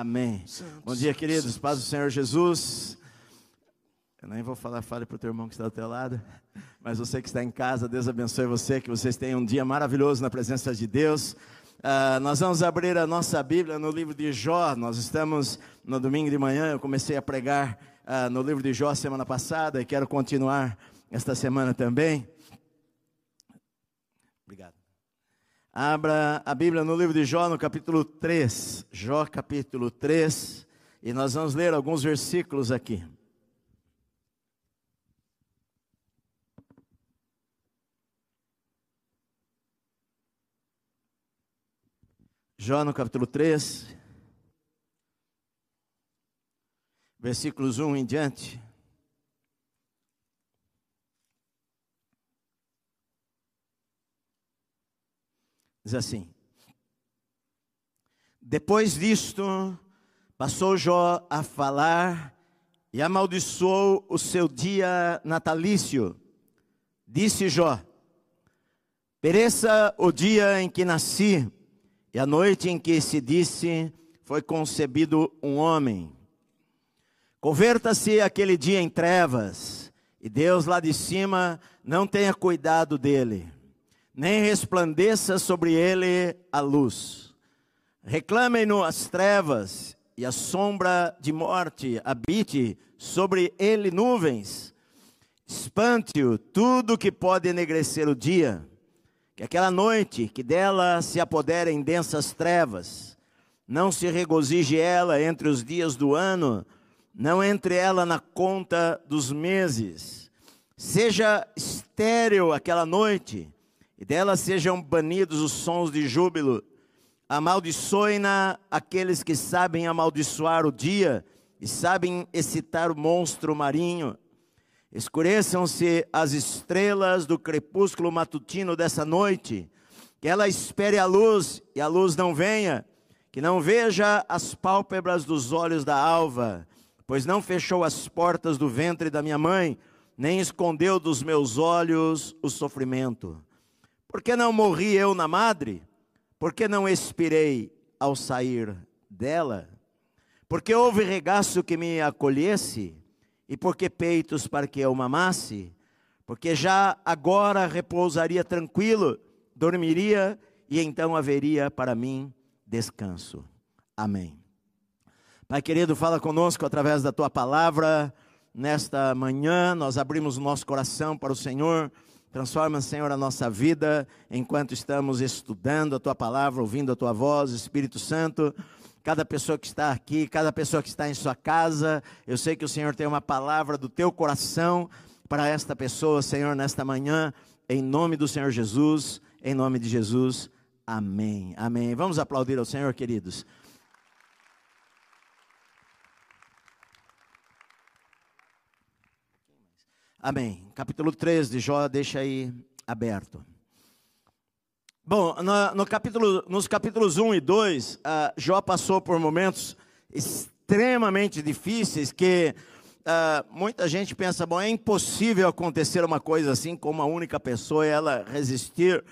Amém. Bom dia, queridos. Paz do Senhor Jesus. Eu nem vou falar, fale para o teu irmão que está do teu lado. Mas você que está em casa, Deus abençoe você, que vocês tenham um dia maravilhoso na presença de Deus. Uh, nós vamos abrir a nossa Bíblia no livro de Jó. Nós estamos no domingo de manhã. Eu comecei a pregar uh, no livro de Jó semana passada e quero continuar esta semana também. Obrigado. Abra a Bíblia no livro de Jó, no capítulo 3. Jó, capítulo 3. E nós vamos ler alguns versículos aqui. Jó, no capítulo 3. Versículos 1 em diante. Diz assim: Depois disto, passou Jó a falar e amaldiçoou o seu dia natalício. Disse Jó: Pereça o dia em que nasci, e a noite em que se disse foi concebido um homem. Converta-se aquele dia em trevas, e Deus lá de cima não tenha cuidado dele nem resplandeça sobre ele a luz. Reclamem-no as trevas, e a sombra de morte habite sobre ele nuvens. Espante-o tudo que pode enegrecer o dia, que aquela noite que dela se apoderem densas trevas, não se regozije ela entre os dias do ano, não entre ela na conta dos meses. Seja estéril aquela noite, e dela sejam banidos os sons de júbilo. Amaldiçoe-na aqueles que sabem amaldiçoar o dia e sabem excitar o monstro marinho. Escureçam-se as estrelas do crepúsculo matutino dessa noite, que ela espere a luz e a luz não venha, que não veja as pálpebras dos olhos da alva, pois não fechou as portas do ventre da minha mãe, nem escondeu dos meus olhos o sofrimento. Por que não morri eu na madre? Por que não expirei ao sair dela? Porque houve regaço que me acolhesse, e porque peitos para que eu mamasse? Porque já agora repousaria tranquilo, dormiria, e então haveria para mim descanso. Amém. Pai querido, fala conosco através da tua palavra. Nesta manhã, nós abrimos o nosso coração para o Senhor Transforma, Senhor, a nossa vida enquanto estamos estudando a tua palavra, ouvindo a tua voz, Espírito Santo. Cada pessoa que está aqui, cada pessoa que está em sua casa, eu sei que o Senhor tem uma palavra do teu coração para esta pessoa, Senhor, nesta manhã, em nome do Senhor Jesus, em nome de Jesus. Amém. Amém. Vamos aplaudir ao Senhor, queridos. Amém. Capítulo 3 de Jó, deixa aí aberto. Bom, no, no capítulo, nos capítulos 1 e 2, uh, Jó passou por momentos extremamente difíceis que uh, muita gente pensa, bom, é impossível acontecer uma coisa assim com uma única pessoa e ela resistir,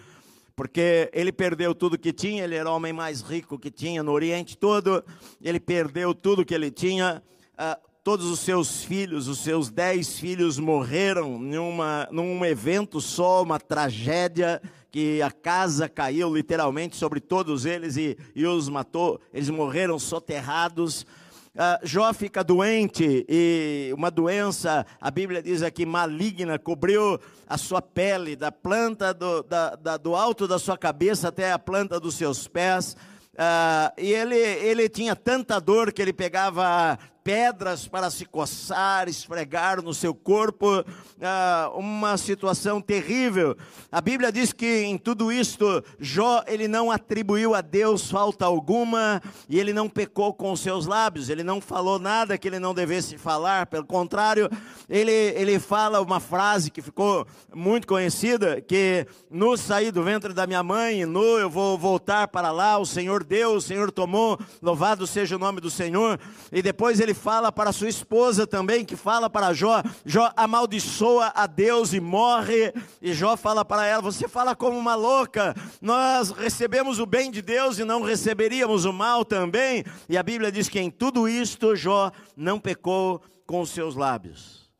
porque ele perdeu tudo que tinha, ele era o homem mais rico que tinha no Oriente todo, ele perdeu tudo que ele tinha, uh, todos os seus filhos, os seus dez filhos morreram numa, num evento só, uma tragédia, que a casa caiu literalmente sobre todos eles e, e os matou, eles morreram soterrados. Uh, Jó fica doente e uma doença, a Bíblia diz aqui, maligna, cobriu a sua pele, da planta do, da, da, do alto da sua cabeça até a planta dos seus pés. Uh, e ele, ele tinha tanta dor que ele pegava pedras para se coçar, esfregar no seu corpo, ah, uma situação terrível. A Bíblia diz que em tudo isto, Jó, ele não atribuiu a Deus falta alguma, e ele não pecou com os seus lábios, ele não falou nada que ele não devesse falar, pelo contrário, ele, ele fala uma frase que ficou muito conhecida, que no sair do ventre da minha mãe, no eu vou voltar para lá, o Senhor deu, o Senhor tomou, louvado seja o nome do Senhor, e depois ele fala para sua esposa também, que fala para Jó, Jó amaldiçoa a Deus e morre, e Jó fala para ela: Você fala como uma louca, nós recebemos o bem de Deus e não receberíamos o mal também. E a Bíblia diz que em tudo isto Jó não pecou com os seus lábios.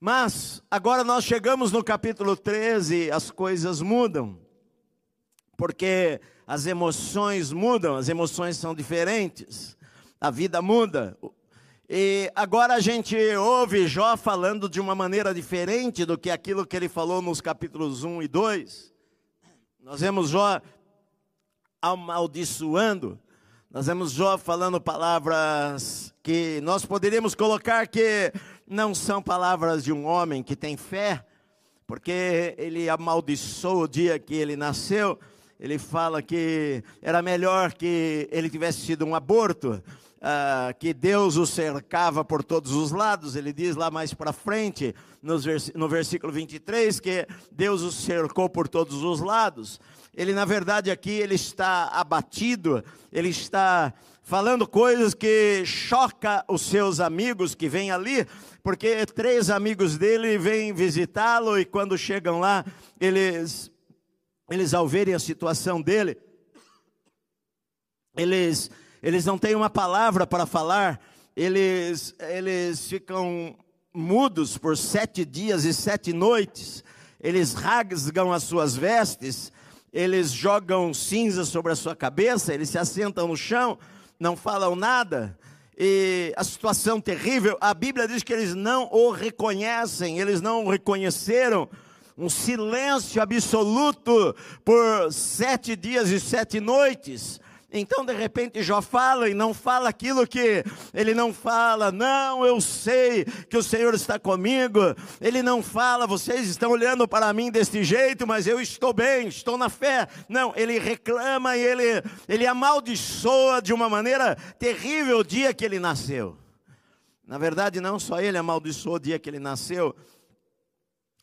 Mas agora nós chegamos no capítulo 13, as coisas mudam, porque as emoções mudam, as emoções são diferentes, a vida muda. E agora a gente ouve Jó falando de uma maneira diferente do que aquilo que ele falou nos capítulos 1 e 2. Nós vemos Jó amaldiçoando, nós vemos Jó falando palavras que nós poderíamos colocar que não são palavras de um homem que tem fé, porque ele amaldiçoou o dia que ele nasceu. Ele fala que era melhor que ele tivesse sido um aborto, uh, que Deus o cercava por todos os lados. Ele diz lá mais para frente, no versículo 23, que Deus o cercou por todos os lados. Ele, na verdade, aqui ele está abatido, ele está falando coisas que choca os seus amigos que vêm ali, porque três amigos dele vêm visitá-lo e quando chegam lá, eles eles ao verem a situação dele, eles eles não têm uma palavra para falar, eles eles ficam mudos por sete dias e sete noites, eles rasgam as suas vestes, eles jogam cinza sobre a sua cabeça, eles se assentam no chão, não falam nada, e a situação terrível, a Bíblia diz que eles não o reconhecem, eles não o reconheceram, um silêncio absoluto por sete dias e sete noites. Então, de repente, Jó fala e não fala aquilo que ele não fala. Não, eu sei que o Senhor está comigo. Ele não fala, vocês estão olhando para mim deste jeito, mas eu estou bem, estou na fé. Não, ele reclama e ele, ele amaldiçoa de uma maneira terrível o dia que ele nasceu. Na verdade, não só ele amaldiçoou o dia que ele nasceu,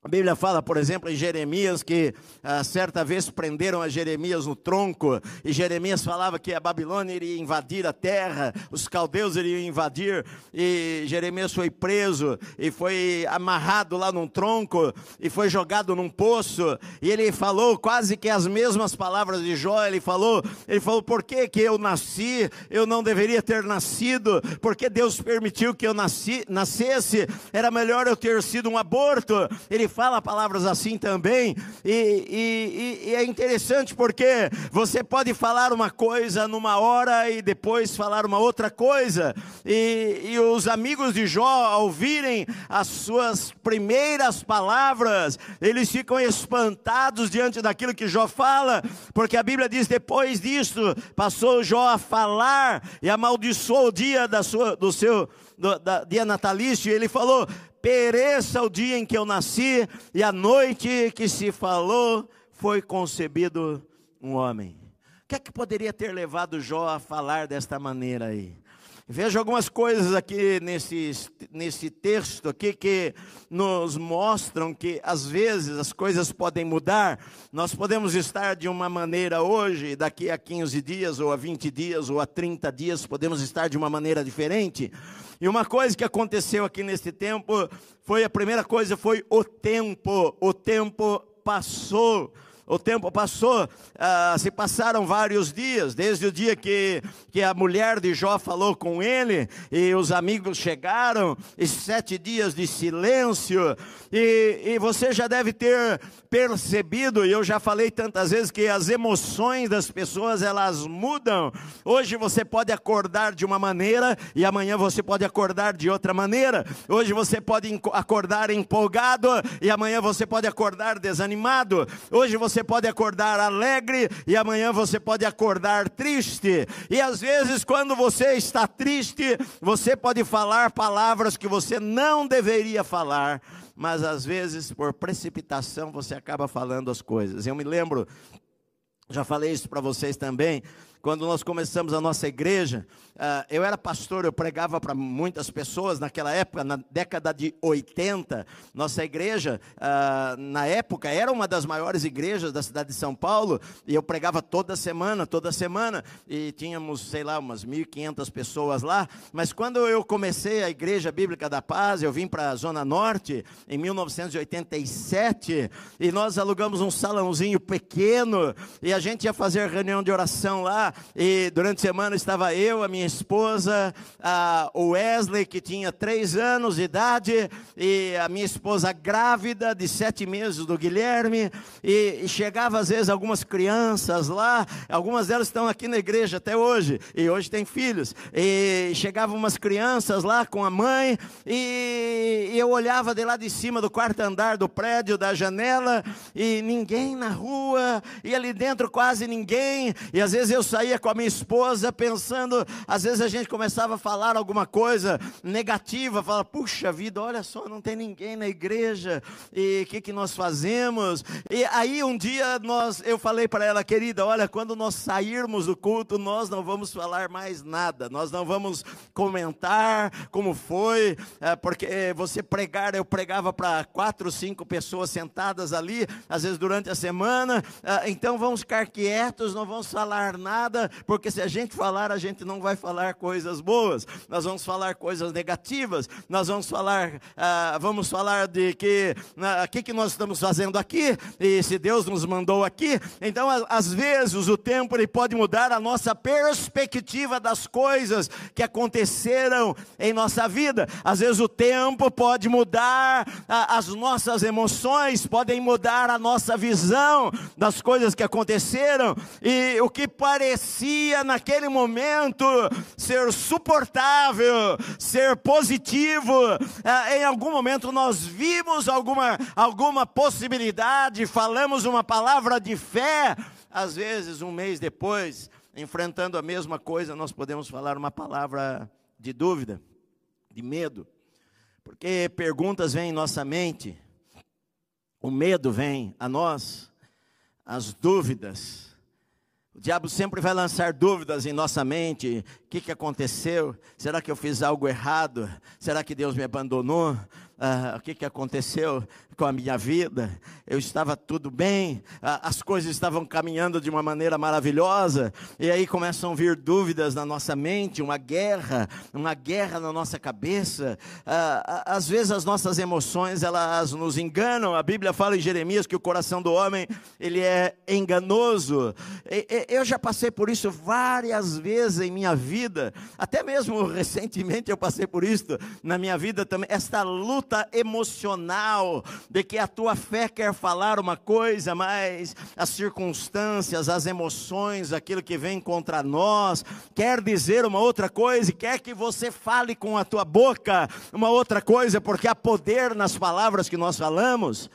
a Bíblia fala, por exemplo, em Jeremias, que ah, certa vez prenderam a Jeremias no tronco, e Jeremias falava que a Babilônia iria invadir a terra, os caldeus iriam invadir, e Jeremias foi preso, e foi amarrado lá num tronco, e foi jogado num poço, e ele falou quase que as mesmas palavras de Jó, ele falou, ele falou, por que que eu nasci, eu não deveria ter nascido, porque Deus permitiu que eu nasci, nascesse, era melhor eu ter sido um aborto, ele fala palavras assim também, e, e, e, é interessante porque você pode falar uma coisa numa hora e depois falar uma outra coisa, e, e os amigos de Jó, ao ouvirem as suas primeiras palavras, eles ficam espantados diante daquilo que Jó fala, porque a Bíblia diz: depois disso, passou Jó a falar e amaldiçoou o dia da sua, do seu do, da, dia natalício, ele falou: pereça o dia em que eu nasci, e a noite que se falou foi concebido um homem. O que é que poderia ter levado Jó a falar desta maneira aí? Veja algumas coisas aqui nesse, nesse texto aqui que nos mostram que às vezes as coisas podem mudar. Nós podemos estar de uma maneira hoje, daqui a 15 dias, ou a 20 dias, ou a 30 dias, podemos estar de uma maneira diferente. E uma coisa que aconteceu aqui nesse tempo foi a primeira coisa foi o tempo. O tempo passou o tempo passou, ah, se passaram vários dias, desde o dia que, que a mulher de Jó falou com ele, e os amigos chegaram, e sete dias de silêncio, e, e você já deve ter percebido, e eu já falei tantas vezes, que as emoções das pessoas elas mudam. Hoje você pode acordar de uma maneira, e amanhã você pode acordar de outra maneira. Hoje você pode acordar empolgado, e amanhã você pode acordar desanimado. Hoje você você pode acordar alegre e amanhã você pode acordar triste. E às vezes, quando você está triste, você pode falar palavras que você não deveria falar, mas às vezes, por precipitação, você acaba falando as coisas. Eu me lembro, já falei isso para vocês também, quando nós começamos a nossa igreja, uh, eu era pastor, eu pregava para muitas pessoas naquela época, na década de 80. Nossa igreja, uh, na época, era uma das maiores igrejas da cidade de São Paulo, e eu pregava toda semana, toda semana, e tínhamos, sei lá, umas 1.500 pessoas lá. Mas quando eu comecei a Igreja Bíblica da Paz, eu vim para a Zona Norte em 1987, e nós alugamos um salãozinho pequeno, e a gente ia fazer reunião de oração lá, e durante a semana estava eu, a minha esposa, a Wesley, que tinha três anos de idade, e a minha esposa grávida, de sete meses, do Guilherme, e, e chegava às vezes algumas crianças lá, algumas delas estão aqui na igreja até hoje, e hoje tem filhos, e chegavam umas crianças lá com a mãe, e, e eu olhava de lá de cima do quarto andar do prédio, da janela, e ninguém na rua, e ali dentro quase ninguém, e às vezes eu saía com a minha esposa pensando, às vezes a gente começava a falar alguma coisa negativa, falar, puxa vida, olha só, não tem ninguém na igreja, e o que, que nós fazemos? E aí um dia nós, eu falei para ela, querida, olha, quando nós sairmos do culto, nós não vamos falar mais nada, nós não vamos comentar como foi, é, porque você pregar, eu pregava para quatro, cinco pessoas sentadas ali, às vezes durante a semana, é, então vamos ficar quietos, não vamos falar nada, porque se a gente falar, a gente não vai falar coisas boas, nós vamos falar coisas negativas, nós vamos falar, uh, vamos falar de que o que, que nós estamos fazendo aqui, e se Deus nos mandou aqui, então às vezes o tempo ele pode mudar a nossa perspectiva das coisas que aconteceram em nossa vida, às vezes o tempo pode mudar uh, as nossas emoções, podem mudar a nossa visão das coisas que aconteceram, e o que parecia naquele momento ser suportável, ser positivo. É, em algum momento nós vimos alguma, alguma possibilidade, falamos uma palavra de fé. Às vezes, um mês depois, enfrentando a mesma coisa, nós podemos falar uma palavra de dúvida, de medo, porque perguntas vêm em nossa mente, o medo vem a nós, as dúvidas o diabo sempre vai lançar dúvidas em nossa mente. O que, que aconteceu? Será que eu fiz algo errado? Será que Deus me abandonou? Ah, o que, que aconteceu com a minha vida? Eu estava tudo bem, ah, as coisas estavam caminhando de uma maneira maravilhosa, e aí começam a vir dúvidas na nossa mente, uma guerra, uma guerra na nossa cabeça. Ah, às vezes as nossas emoções elas nos enganam. A Bíblia fala em Jeremias que o coração do homem ele é enganoso. Eu já passei por isso várias vezes em minha vida, até mesmo recentemente eu passei por isso na minha vida também. Esta luta luta emocional, de que a tua fé quer falar uma coisa, mas as circunstâncias, as emoções, aquilo que vem contra nós, quer dizer uma outra coisa, e quer que você fale com a tua boca uma outra coisa, porque há poder nas palavras que nós falamos.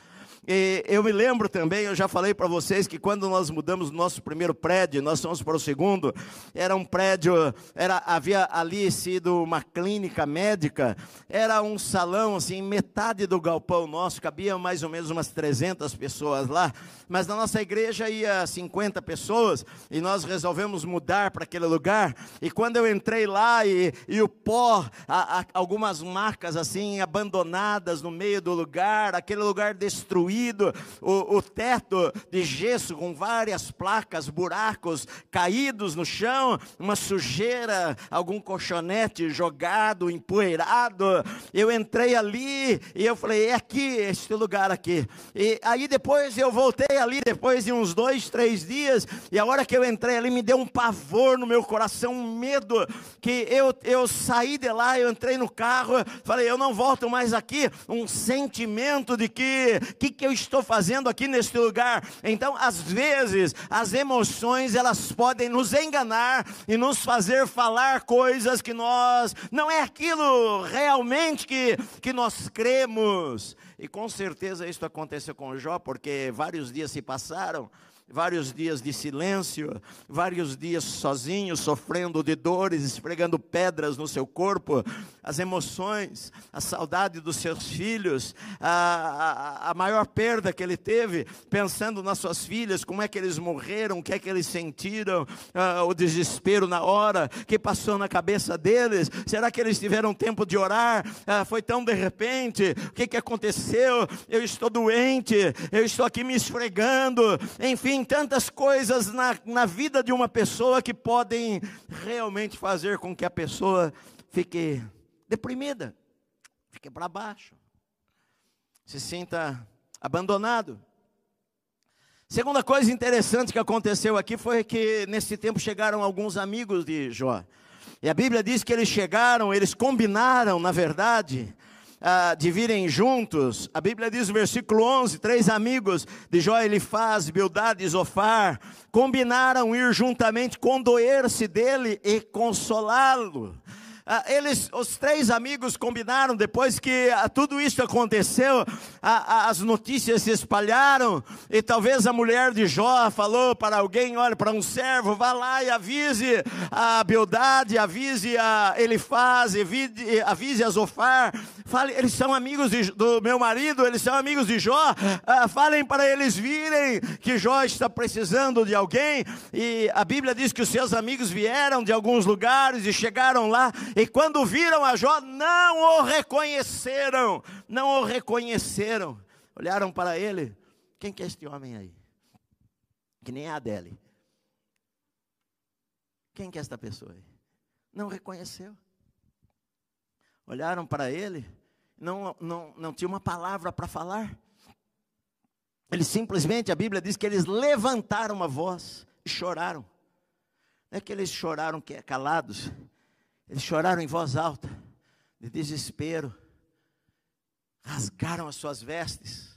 E eu me lembro também, eu já falei para vocês que quando nós mudamos o nosso primeiro prédio, nós fomos para o segundo, era um prédio, era, havia ali sido uma clínica médica, era um salão assim, metade do galpão nosso, cabia mais ou menos umas 300 pessoas lá, mas na nossa igreja ia 50 pessoas, e nós resolvemos mudar para aquele lugar, e quando eu entrei lá e, e o pó, a, a, algumas marcas assim, abandonadas no meio do lugar, aquele lugar destruído, destruído, o, o teto de gesso com várias placas, buracos caídos no chão, uma sujeira, algum colchonete jogado, empoeirado. Eu entrei ali e eu falei: é aqui, este lugar aqui. E aí depois eu voltei ali, depois de uns dois, três dias, e a hora que eu entrei ali me deu um pavor no meu coração, um medo, que eu, eu saí de lá, eu entrei no carro, falei: eu não volto mais aqui. Um sentimento de que, que, que eu estou fazendo aqui neste lugar? Então, às vezes, as emoções elas podem nos enganar e nos fazer falar coisas que nós não é aquilo realmente que, que nós cremos. E com certeza isso aconteceu com Jó, porque vários dias se passaram vários dias de silêncio, vários dias sozinho, sofrendo de dores, esfregando pedras no seu corpo, as emoções, a saudade dos seus filhos, a, a, a maior perda que ele teve, pensando nas suas filhas, como é que eles morreram, o que é que eles sentiram, uh, o desespero na hora, que passou na cabeça deles, será que eles tiveram tempo de orar? Uh, foi tão de repente, o que, que aconteceu? Eu estou doente, eu estou aqui me esfregando, enfim, tantas coisas na, na vida de uma pessoa que podem realmente fazer com que a pessoa fique deprimida, fique para baixo, se sinta abandonado. Segunda coisa interessante que aconteceu aqui foi que nesse tempo chegaram alguns amigos de Jó. E a Bíblia diz que eles chegaram, eles combinaram, na verdade, ah, de virem juntos. A Bíblia diz no versículo 11: três amigos de Jó, Elifaz, Bildad e Zofar combinaram ir juntamente condoer-se dele e consolá-lo. Ah, eles, os três amigos combinaram, depois que ah, tudo isso aconteceu, ah, as notícias se espalharam, e talvez a mulher de Jó falou para alguém: olha, para um servo, vá lá e avise a Beldade, avise a Elifaz, avise a Zofar, fale, eles são amigos de, do meu marido, eles são amigos de Jó, falem para eles virem que Jó está precisando de alguém, e a Bíblia diz que os seus amigos vieram de alguns lugares e chegaram lá e quando viram a Jó, não o reconheceram, não o reconheceram. Olharam para ele, quem que é este homem aí? Que nem a Adele. Quem que é esta pessoa aí? Não reconheceu. Olharam para ele, não, não, não tinha uma palavra para falar. Eles simplesmente, a Bíblia diz que eles levantaram uma voz e choraram. Não é que eles choraram calados, eles choraram em voz alta, de desespero, rasgaram as suas vestes,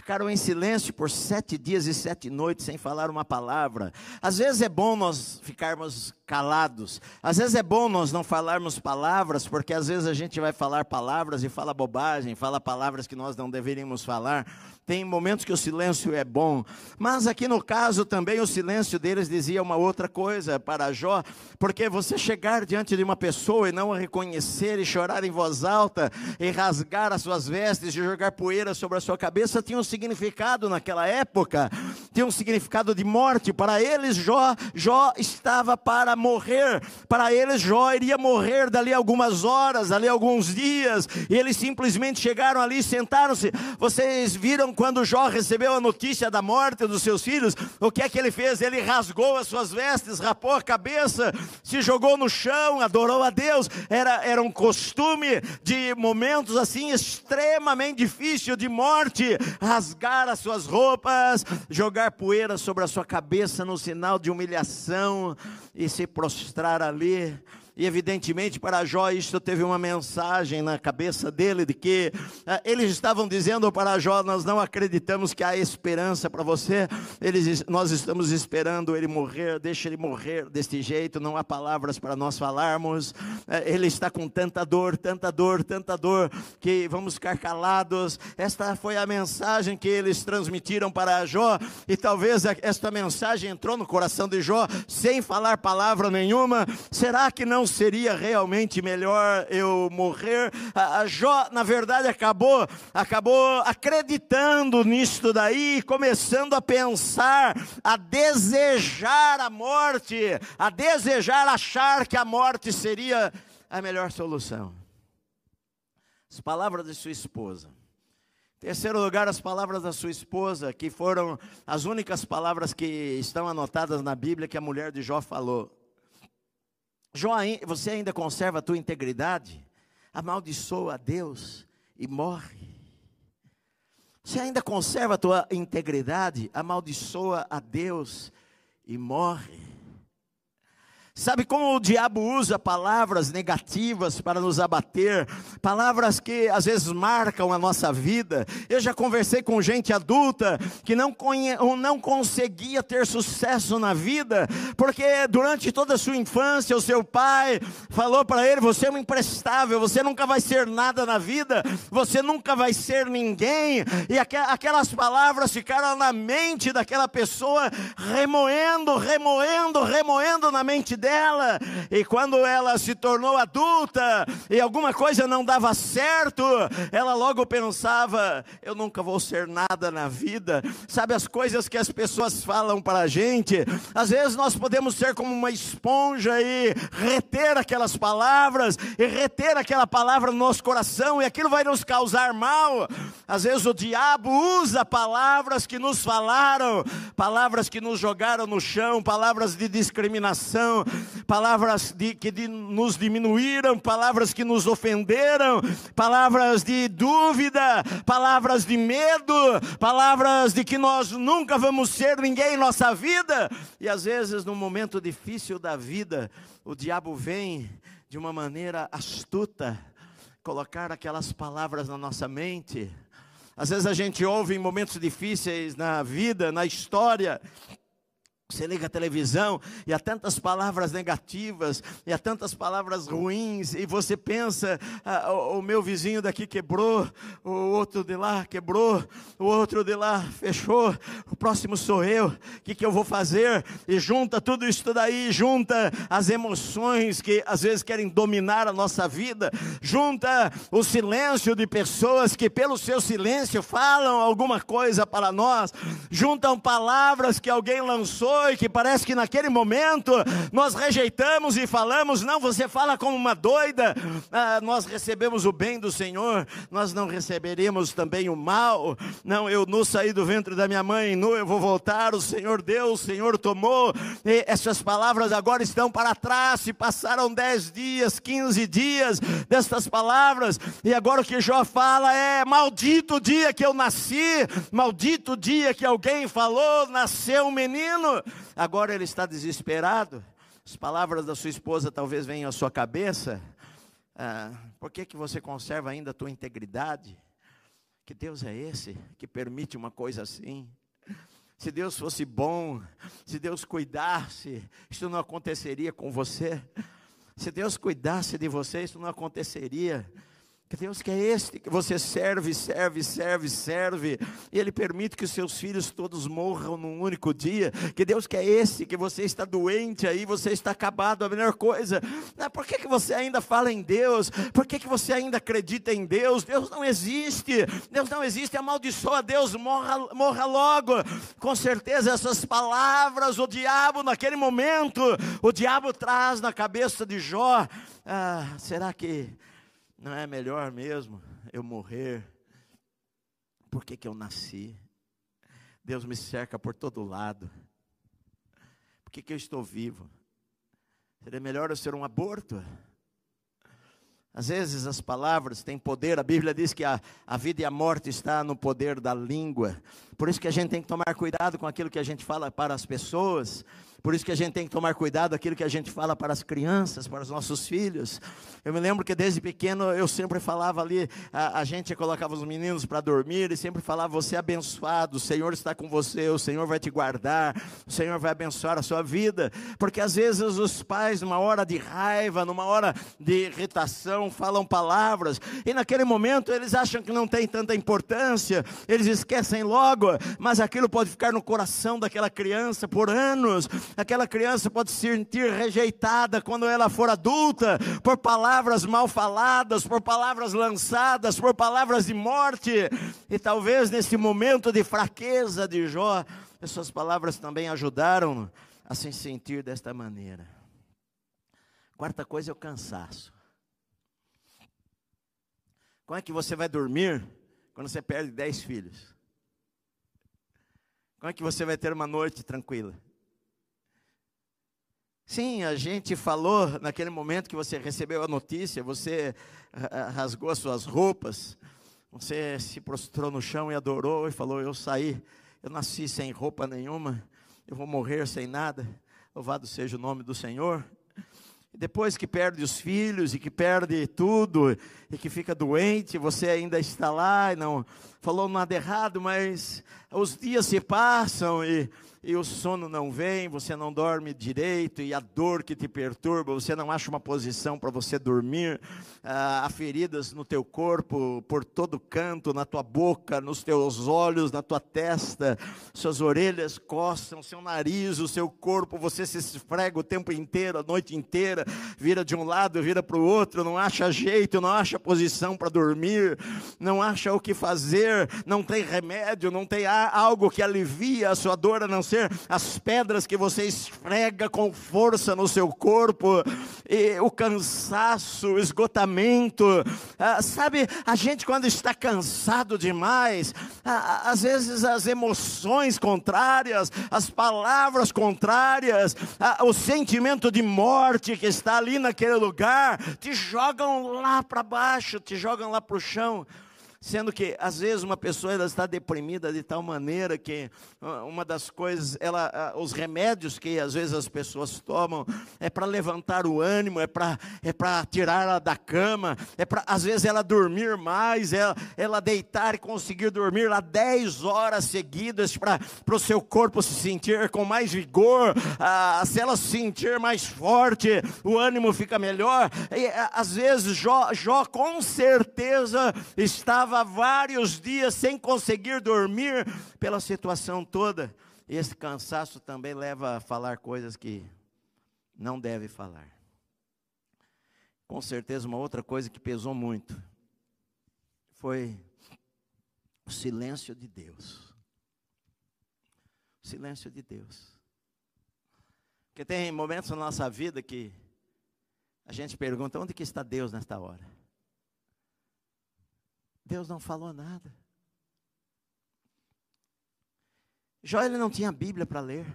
ficaram em silêncio por sete dias e sete noites sem falar uma palavra. Às vezes é bom nós ficarmos calados, às vezes é bom nós não falarmos palavras, porque às vezes a gente vai falar palavras e fala bobagem, fala palavras que nós não deveríamos falar. Tem momentos que o silêncio é bom, mas aqui no caso também o silêncio deles dizia uma outra coisa para Jó, porque você chegar diante de uma pessoa e não a reconhecer e chorar em voz alta e rasgar as suas vestes e jogar poeira sobre a sua cabeça tinha um significado naquela época, tinha um significado de morte. Para eles, Jó, Jó estava para morrer, para eles, Jó iria morrer dali algumas horas, ali alguns dias, e eles simplesmente chegaram ali, sentaram-se. Vocês viram quando Jó recebeu a notícia da morte dos seus filhos, o que é que ele fez? Ele rasgou as suas vestes, rapou a cabeça, se jogou no chão, adorou a Deus. Era, era um costume de momentos assim extremamente difícil de morte, rasgar as suas roupas, jogar poeira sobre a sua cabeça no sinal de humilhação e se prostrar ali. E evidentemente para Jó isto teve uma mensagem na cabeça dele de que uh, eles estavam dizendo para Jó: nós não acreditamos que há esperança para você. Eles, nós estamos esperando ele morrer. Deixa ele morrer deste jeito. Não há palavras para nós falarmos. Uh, ele está com tanta dor, tanta dor, tanta dor que vamos ficar calados. Esta foi a mensagem que eles transmitiram para Jó e talvez esta mensagem entrou no coração de Jó sem falar palavra nenhuma. Será que não seria realmente melhor eu morrer? A, Jó, na verdade, acabou, acabou acreditando nisto daí, começando a pensar, a desejar a morte, a desejar achar que a morte seria a melhor solução. As palavras de sua esposa. Terceiro lugar, as palavras da sua esposa, que foram as únicas palavras que estão anotadas na Bíblia que a mulher de Jó falou. Jó, você ainda conserva a tua integridade? Amaldiçoa a Deus e morre. Você ainda conserva a tua integridade? Amaldiçoa a Deus e morre. Sabe como o diabo usa palavras negativas para nos abater, palavras que às vezes marcam a nossa vida. Eu já conversei com gente adulta que não, conhe... não conseguia ter sucesso na vida, porque durante toda a sua infância o seu pai falou para ele: Você é um imprestável, você nunca vai ser nada na vida, você nunca vai ser ninguém. E aquelas palavras ficaram na mente daquela pessoa, remoendo, remoendo, remoendo na mente dela dela, e quando ela se tornou adulta e alguma coisa não dava certo, ela logo pensava: eu nunca vou ser nada na vida. Sabe as coisas que as pessoas falam para a gente? Às vezes nós podemos ser como uma esponja e reter aquelas palavras, e reter aquela palavra no nosso coração, e aquilo vai nos causar mal. Às vezes o diabo usa palavras que nos falaram, palavras que nos jogaram no chão, palavras de discriminação, palavras de, que de, nos diminuíram, palavras que nos ofenderam, palavras de dúvida, palavras de medo, palavras de que nós nunca vamos ser ninguém em nossa vida. E às vezes, num momento difícil da vida, o diabo vem de uma maneira astuta colocar aquelas palavras na nossa mente. Às vezes a gente ouve em momentos difíceis na vida, na história, você liga a televisão e há tantas palavras negativas, e há tantas palavras ruins, e você pensa: ah, o, o, meu vizinho daqui quebrou, o outro de lá quebrou, o outro de lá fechou, o próximo sou eu, o que, que eu vou fazer? E junta tudo isso daí, junta as emoções que às vezes querem dominar a nossa vida, junta o silêncio de pessoas que, pelo seu silêncio, falam alguma coisa para nós, juntam palavras que alguém lançou foi que parece que naquele momento nós rejeitamos e falamos: não, você fala como uma doida, ah, nós recebemos o bem do Senhor, nós não receberemos também o mal. Não, eu não saí do ventre da minha mãe, nu eu vou voltar, o Senhor deu, o Senhor tomou. E essas palavras agora estão para trás, se passaram dez dias, quinze dias destas palavras, e agora o que Jó fala é: maldito o dia que eu nasci, maldito o dia que alguém falou, nasceu um menino agora ele está desesperado. As palavras da sua esposa talvez venham à sua cabeça. Ah, por que, que você conserva ainda a tua integridade? Que Deus é esse que permite uma coisa assim? Se Deus fosse bom, se Deus cuidasse, isso não aconteceria com você. Se Deus cuidasse de você, isso não aconteceria. Que Deus que é este que você serve, serve, serve, serve, e Ele permite que os seus filhos todos morram num único dia. Que Deus que é esse que você está doente aí, você está acabado, a melhor coisa. Por que, que você ainda fala em Deus? Por que, que você ainda acredita em Deus? Deus não existe, Deus não existe, amaldiçoa Deus, morra, morra logo. Com certeza essas palavras, o diabo naquele momento, o diabo traz na cabeça de Jó. Ah, será que não é melhor mesmo eu morrer? Por que, que eu nasci? Deus me cerca por todo lado. Por que, que eu estou vivo? Seria melhor eu ser um aborto? Às vezes as palavras têm poder, a Bíblia diz que a, a vida e a morte está no poder da língua. Por isso que a gente tem que tomar cuidado com aquilo que a gente fala para as pessoas, por isso que a gente tem que tomar cuidado aquilo que a gente fala para as crianças, para os nossos filhos. Eu me lembro que desde pequeno eu sempre falava ali, a, a gente colocava os meninos para dormir e sempre falava: Você é abençoado, o Senhor está com você, o Senhor vai te guardar, o Senhor vai abençoar a sua vida. Porque às vezes os pais, numa hora de raiva, numa hora de irritação, falam palavras e naquele momento eles acham que não tem tanta importância, eles esquecem logo, mas aquilo pode ficar no coração daquela criança por anos aquela criança pode se sentir rejeitada quando ela for adulta, por palavras mal faladas, por palavras lançadas, por palavras de morte, e talvez nesse momento de fraqueza de Jó, essas palavras também ajudaram a se sentir desta maneira. Quarta coisa é o cansaço. Como é que você vai dormir quando você perde dez filhos? Como é que você vai ter uma noite tranquila? Sim, a gente falou naquele momento que você recebeu a notícia, você rasgou as suas roupas, você se prostrou no chão e adorou e falou: Eu saí, eu nasci sem roupa nenhuma, eu vou morrer sem nada, louvado seja o nome do Senhor. Depois que perde os filhos e que perde tudo e que fica doente, você ainda está lá e não falou nada errado, mas os dias se passam e e o sono não vem, você não dorme direito, e a dor que te perturba, você não acha uma posição para você dormir, ah, há feridas no teu corpo, por todo canto, na tua boca, nos teus olhos, na tua testa, suas orelhas coçam, seu nariz, o seu corpo, você se esfrega o tempo inteiro, a noite inteira, vira de um lado, vira para o outro, não acha jeito, não acha posição para dormir, não acha o que fazer, não tem remédio, não tem algo que alivia a sua dor, a não ser as pedras que você esfrega com força no seu corpo, o cansaço, o esgotamento. Ah, sabe, a gente quando está cansado demais, ah, às vezes as emoções contrárias, as palavras contrárias, ah, o sentimento de morte que está ali naquele lugar, te jogam lá para baixo, te jogam lá para o chão. Sendo que, às vezes, uma pessoa ela está deprimida de tal maneira que uma das coisas, ela, os remédios que às vezes as pessoas tomam é para levantar o ânimo, é para é tirar ela da cama, é para, às vezes, ela dormir mais, ela, ela deitar e conseguir dormir lá 10 horas seguidas para o seu corpo se sentir com mais vigor, se ela se sentir mais forte, o ânimo fica melhor. E, às vezes, Jó, Jó com certeza estava passava vários dias sem conseguir dormir pela situação toda. Esse cansaço também leva a falar coisas que não deve falar. Com certeza, uma outra coisa que pesou muito foi o silêncio de Deus. O silêncio de Deus. Porque tem momentos na nossa vida que a gente pergunta: onde que está Deus nesta hora? Deus não falou nada. Jó ele não tinha Bíblia para ler,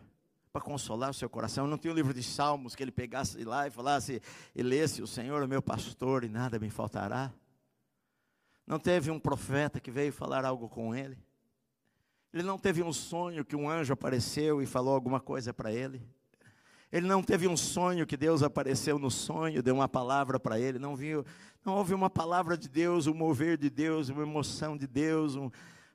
para consolar o seu coração, não tinha o livro de Salmos que ele pegasse lá e falasse e lesse: O Senhor é meu pastor e nada me faltará. Não teve um profeta que veio falar algo com ele. Ele não teve um sonho que um anjo apareceu e falou alguma coisa para ele. Ele não teve um sonho que Deus apareceu no sonho, deu uma palavra para ele, não viu, não houve uma palavra de Deus, um mover de Deus, uma emoção de Deus, um,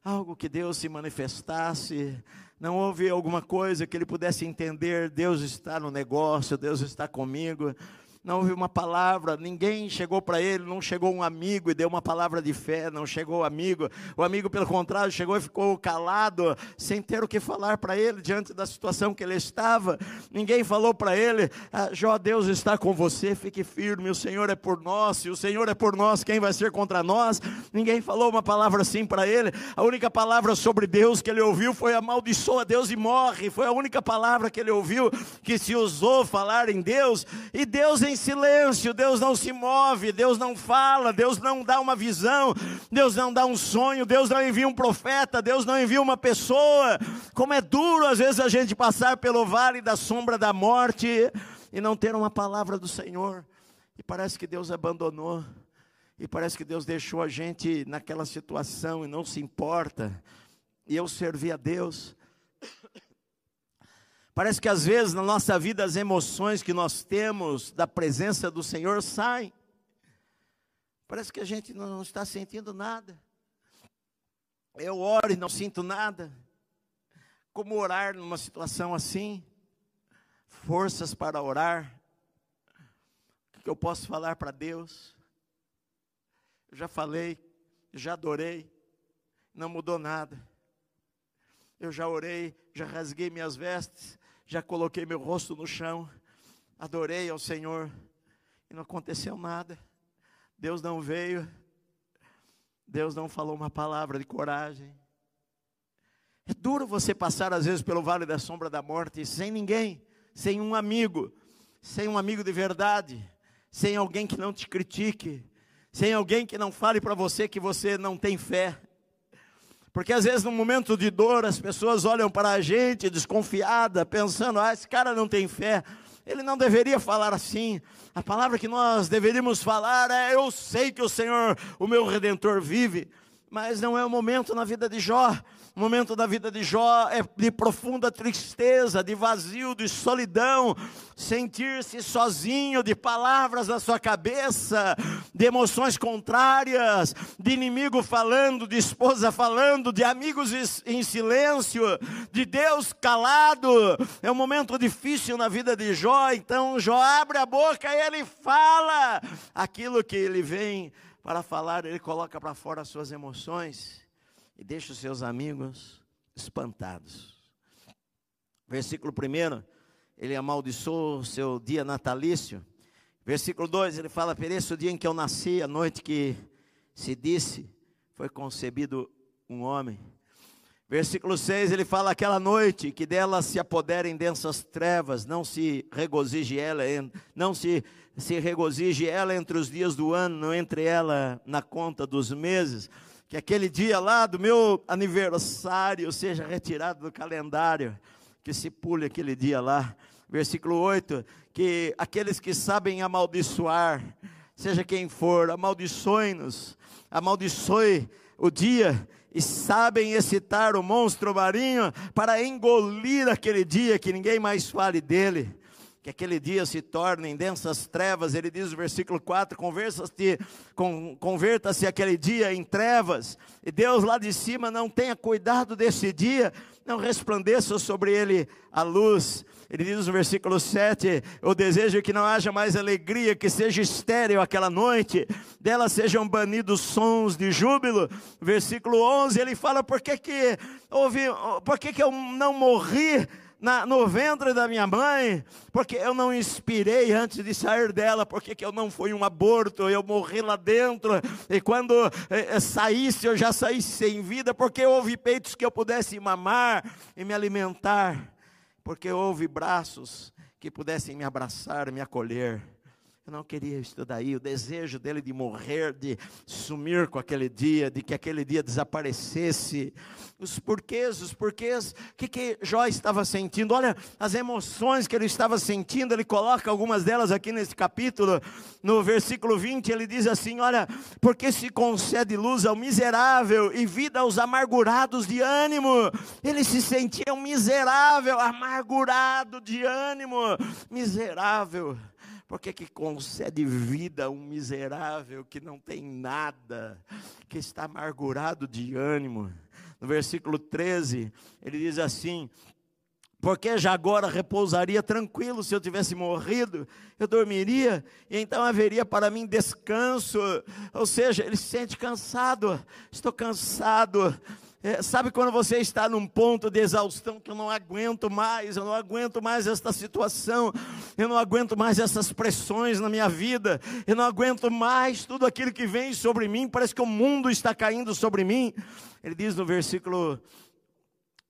algo que Deus se manifestasse, não houve alguma coisa que ele pudesse entender, Deus está no negócio, Deus está comigo não houve uma palavra, ninguém chegou para ele, não chegou um amigo e deu uma palavra de fé, não chegou o amigo. O amigo, pelo contrário, chegou e ficou calado, sem ter o que falar para ele diante da situação que ele estava. Ninguém falou para ele: ah, Jó, Deus está com você, fique firme, o Senhor é por nós, se o Senhor é por nós, quem vai ser contra nós? Ninguém falou uma palavra assim para ele. A única palavra sobre Deus que ele ouviu foi amaldiçoa Deus e morre. Foi a única palavra que ele ouviu que se usou falar em Deus, e Deus em silêncio, Deus não se move, Deus não fala, Deus não dá uma visão, Deus não dá um sonho, Deus não envia um profeta, Deus não envia uma pessoa. Como é duro às vezes a gente passar pelo vale da sombra da morte e não ter uma palavra do Senhor. E parece que Deus abandonou. E parece que Deus deixou a gente naquela situação e não se importa. E eu servi a Deus. Parece que às vezes na nossa vida as emoções que nós temos da presença do Senhor saem. Parece que a gente não está sentindo nada. Eu oro e não sinto nada. Como orar numa situação assim? Forças para orar. O que eu posso falar para Deus? Eu já falei, já adorei, não mudou nada. Eu já orei, já rasguei minhas vestes, já coloquei meu rosto no chão, adorei ao Senhor e não aconteceu nada. Deus não veio, Deus não falou uma palavra de coragem. É duro você passar às vezes pelo vale da sombra da morte sem ninguém, sem um amigo, sem um amigo de verdade, sem alguém que não te critique, sem alguém que não fale para você que você não tem fé. Porque às vezes no momento de dor as pessoas olham para a gente desconfiada, pensando: "Ah, esse cara não tem fé". Ele não deveria falar assim. A palavra que nós deveríamos falar é: "Eu sei que o Senhor, o meu redentor vive". mas não é o momento na vida de Jó. O momento da vida de Jó é de profunda tristeza, de vazio, de solidão, sentir-se sozinho, de palavras na sua cabeça, de emoções contrárias, de inimigo falando, de esposa falando, de amigos em silêncio, de Deus calado. É um momento difícil na vida de Jó, então Jó abre a boca e ele fala aquilo que ele vem para falar, ele coloca para fora as suas emoções e deixa os seus amigos espantados. Versículo 1, ele amaldiçoou o seu dia natalício. Versículo 2, ele fala: Pereça o dia em que eu nasci, a noite que se disse, foi concebido um homem. Versículo 6, ele fala: aquela noite que dela se apoderem densas trevas, não se regozije ela, não se se regozije ela entre os dias do ano, não entre ela na conta dos meses, que aquele dia lá do meu aniversário seja retirado do calendário, que se pule aquele dia lá. Versículo 8, que aqueles que sabem amaldiçoar, seja quem for, amaldiçoe-nos, amaldiçoe o dia e sabem excitar o monstro marinho para engolir aquele dia que ninguém mais fale dele que aquele dia se torne em densas trevas, ele diz no versículo 4: converta-se converta aquele dia em trevas, e Deus lá de cima não tenha cuidado desse dia, não resplandeça sobre ele a luz. Ele diz no versículo 7: O desejo que não haja mais alegria, que seja estéril aquela noite, dela sejam banidos sons de júbilo. Versículo 11, ele fala: Por que, que, houve, por que, que eu não morri? na, no ventre da minha mãe, porque eu não inspirei antes de sair dela, porque que eu não fui um aborto, eu morri lá dentro, e quando eh, eh, saísse, eu já saísse sem vida, porque houve peitos que eu pudesse mamar e me alimentar, porque houve braços que pudessem me abraçar, me acolher. Eu não queria isso daí, o desejo dele de morrer, de sumir com aquele dia, de que aquele dia desaparecesse. Os porquês, os porquês, o que, que Jó estava sentindo? Olha as emoções que ele estava sentindo, ele coloca algumas delas aqui nesse capítulo, no versículo 20, ele diz assim: Olha, porque se concede luz ao miserável e vida aos amargurados de ânimo. Ele se sentia um miserável, amargurado de ânimo, miserável. Por que, que concede vida a um miserável que não tem nada, que está amargurado de ânimo? No versículo 13, ele diz assim: porque já agora repousaria tranquilo se eu tivesse morrido, eu dormiria, e então haveria para mim descanso. Ou seja, ele se sente cansado, estou cansado, é, sabe quando você está num ponto de exaustão que eu não aguento mais, eu não aguento mais esta situação, eu não aguento mais essas pressões na minha vida, eu não aguento mais tudo aquilo que vem sobre mim, parece que o mundo está caindo sobre mim. Ele diz no versículo,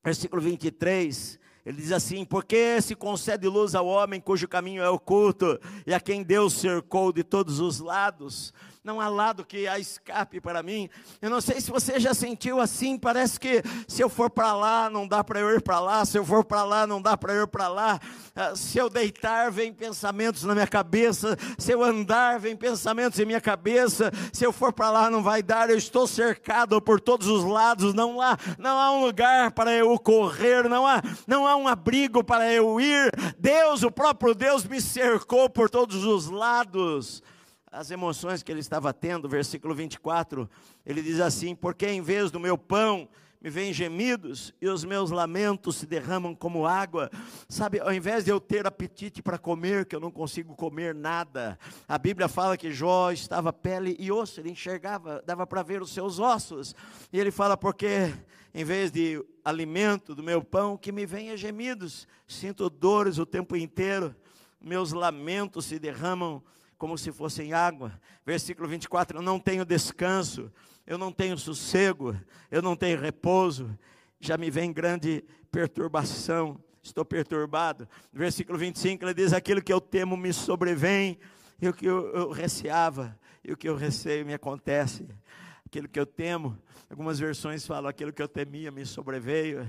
versículo 23, ele diz assim: Porque se concede luz ao homem cujo caminho é oculto, e a quem Deus cercou de todos os lados, não há lado que há escape para mim. Eu não sei se você já sentiu assim, parece que se eu for para lá, não dá para eu ir para lá, se eu for para lá, não dá para eu ir para lá. Ah, se eu deitar, vem pensamentos na minha cabeça, se eu andar, vem pensamentos em minha cabeça, se eu for para lá, não vai dar, eu estou cercado por todos os lados, não há, não há um lugar para eu correr, não há, não há um abrigo para eu ir. Deus, o próprio Deus me cercou por todos os lados as emoções que ele estava tendo, versículo 24, ele diz assim: Porque em vez do meu pão me vêm gemidos e os meus lamentos se derramam como água. Sabe, ao invés de eu ter apetite para comer, que eu não consigo comer nada, a Bíblia fala que Jó estava pele e osso, ele enxergava, dava para ver os seus ossos. E ele fala: Porque em vez de alimento do meu pão, que me venha gemidos, sinto dores o tempo inteiro, meus lamentos se derramam como se fossem água. Versículo 24: Eu não tenho descanso, eu não tenho sossego, eu não tenho repouso, já me vem grande perturbação, estou perturbado. Versículo 25 ele diz: Aquilo que eu temo me sobrevém, e o que eu, eu receava, e o que eu receio me acontece. Aquilo que eu temo, algumas versões falam: aquilo que eu temia me sobreveio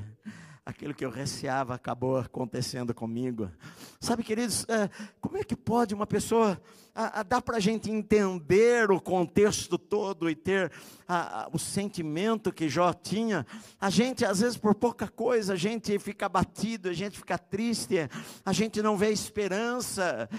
aquilo que eu receava acabou acontecendo comigo. Sabe, queridos, é, como é que pode uma pessoa a, a, dá para a gente entender o contexto todo e ter a, o sentimento que Jó tinha. A gente, às vezes, por pouca coisa, a gente fica abatido, a gente fica triste, a gente não vê esperança.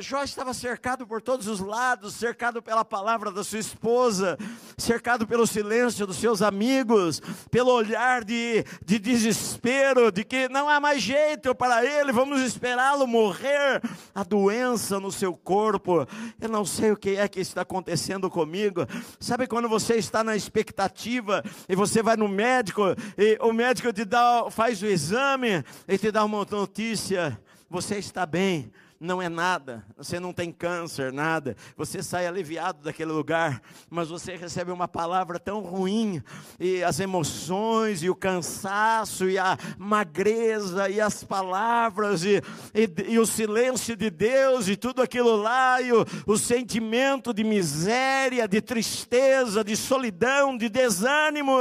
Jó estava cercado por todos os lados, cercado pela palavra da sua esposa, cercado pelo silêncio dos seus amigos, pelo olhar de, de desespero, de que não há mais jeito para ele, vamos esperá-lo morrer. A doença no seu corpo corpo. Eu não sei o que é que está acontecendo comigo. Sabe quando você está na expectativa e você vai no médico e o médico te dá, faz o exame e te dá uma notícia: você está bem não é nada, você não tem câncer, nada, você sai aliviado daquele lugar, mas você recebe uma palavra tão ruim, e as emoções, e o cansaço, e a magreza, e as palavras, e, e, e o silêncio de Deus, e tudo aquilo lá, e o, o sentimento de miséria, de tristeza, de solidão, de desânimo,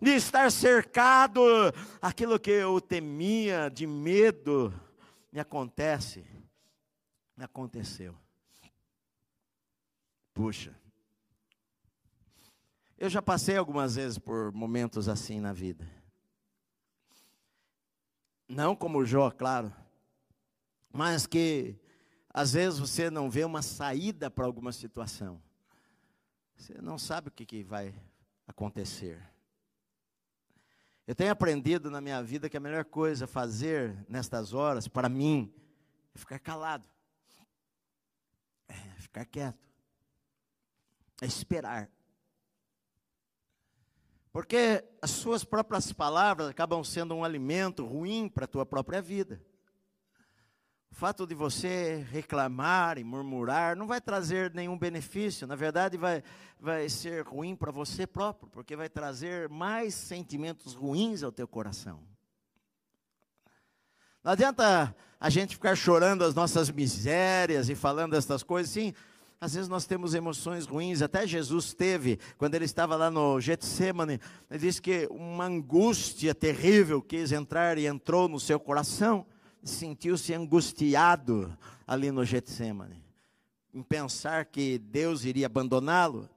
de estar cercado, aquilo que eu temia, de medo, me acontece aconteceu. Puxa. Eu já passei algumas vezes por momentos assim na vida. Não como Jó, claro. Mas que às vezes você não vê uma saída para alguma situação. Você não sabe o que, que vai acontecer. Eu tenho aprendido na minha vida que a melhor coisa a fazer nestas horas, para mim, é ficar calado. Ficar quieto. É esperar. Porque as suas próprias palavras acabam sendo um alimento ruim para a tua própria vida. O fato de você reclamar e murmurar não vai trazer nenhum benefício, na verdade vai, vai ser ruim para você próprio, porque vai trazer mais sentimentos ruins ao teu coração. Não adianta a gente ficar chorando as nossas misérias e falando essas coisas, sim. Às vezes nós temos emoções ruins, até Jesus teve, quando ele estava lá no Getsemane, ele disse que uma angústia terrível quis entrar e entrou no seu coração, sentiu-se angustiado ali no Getsemane, em pensar que Deus iria abandoná-lo.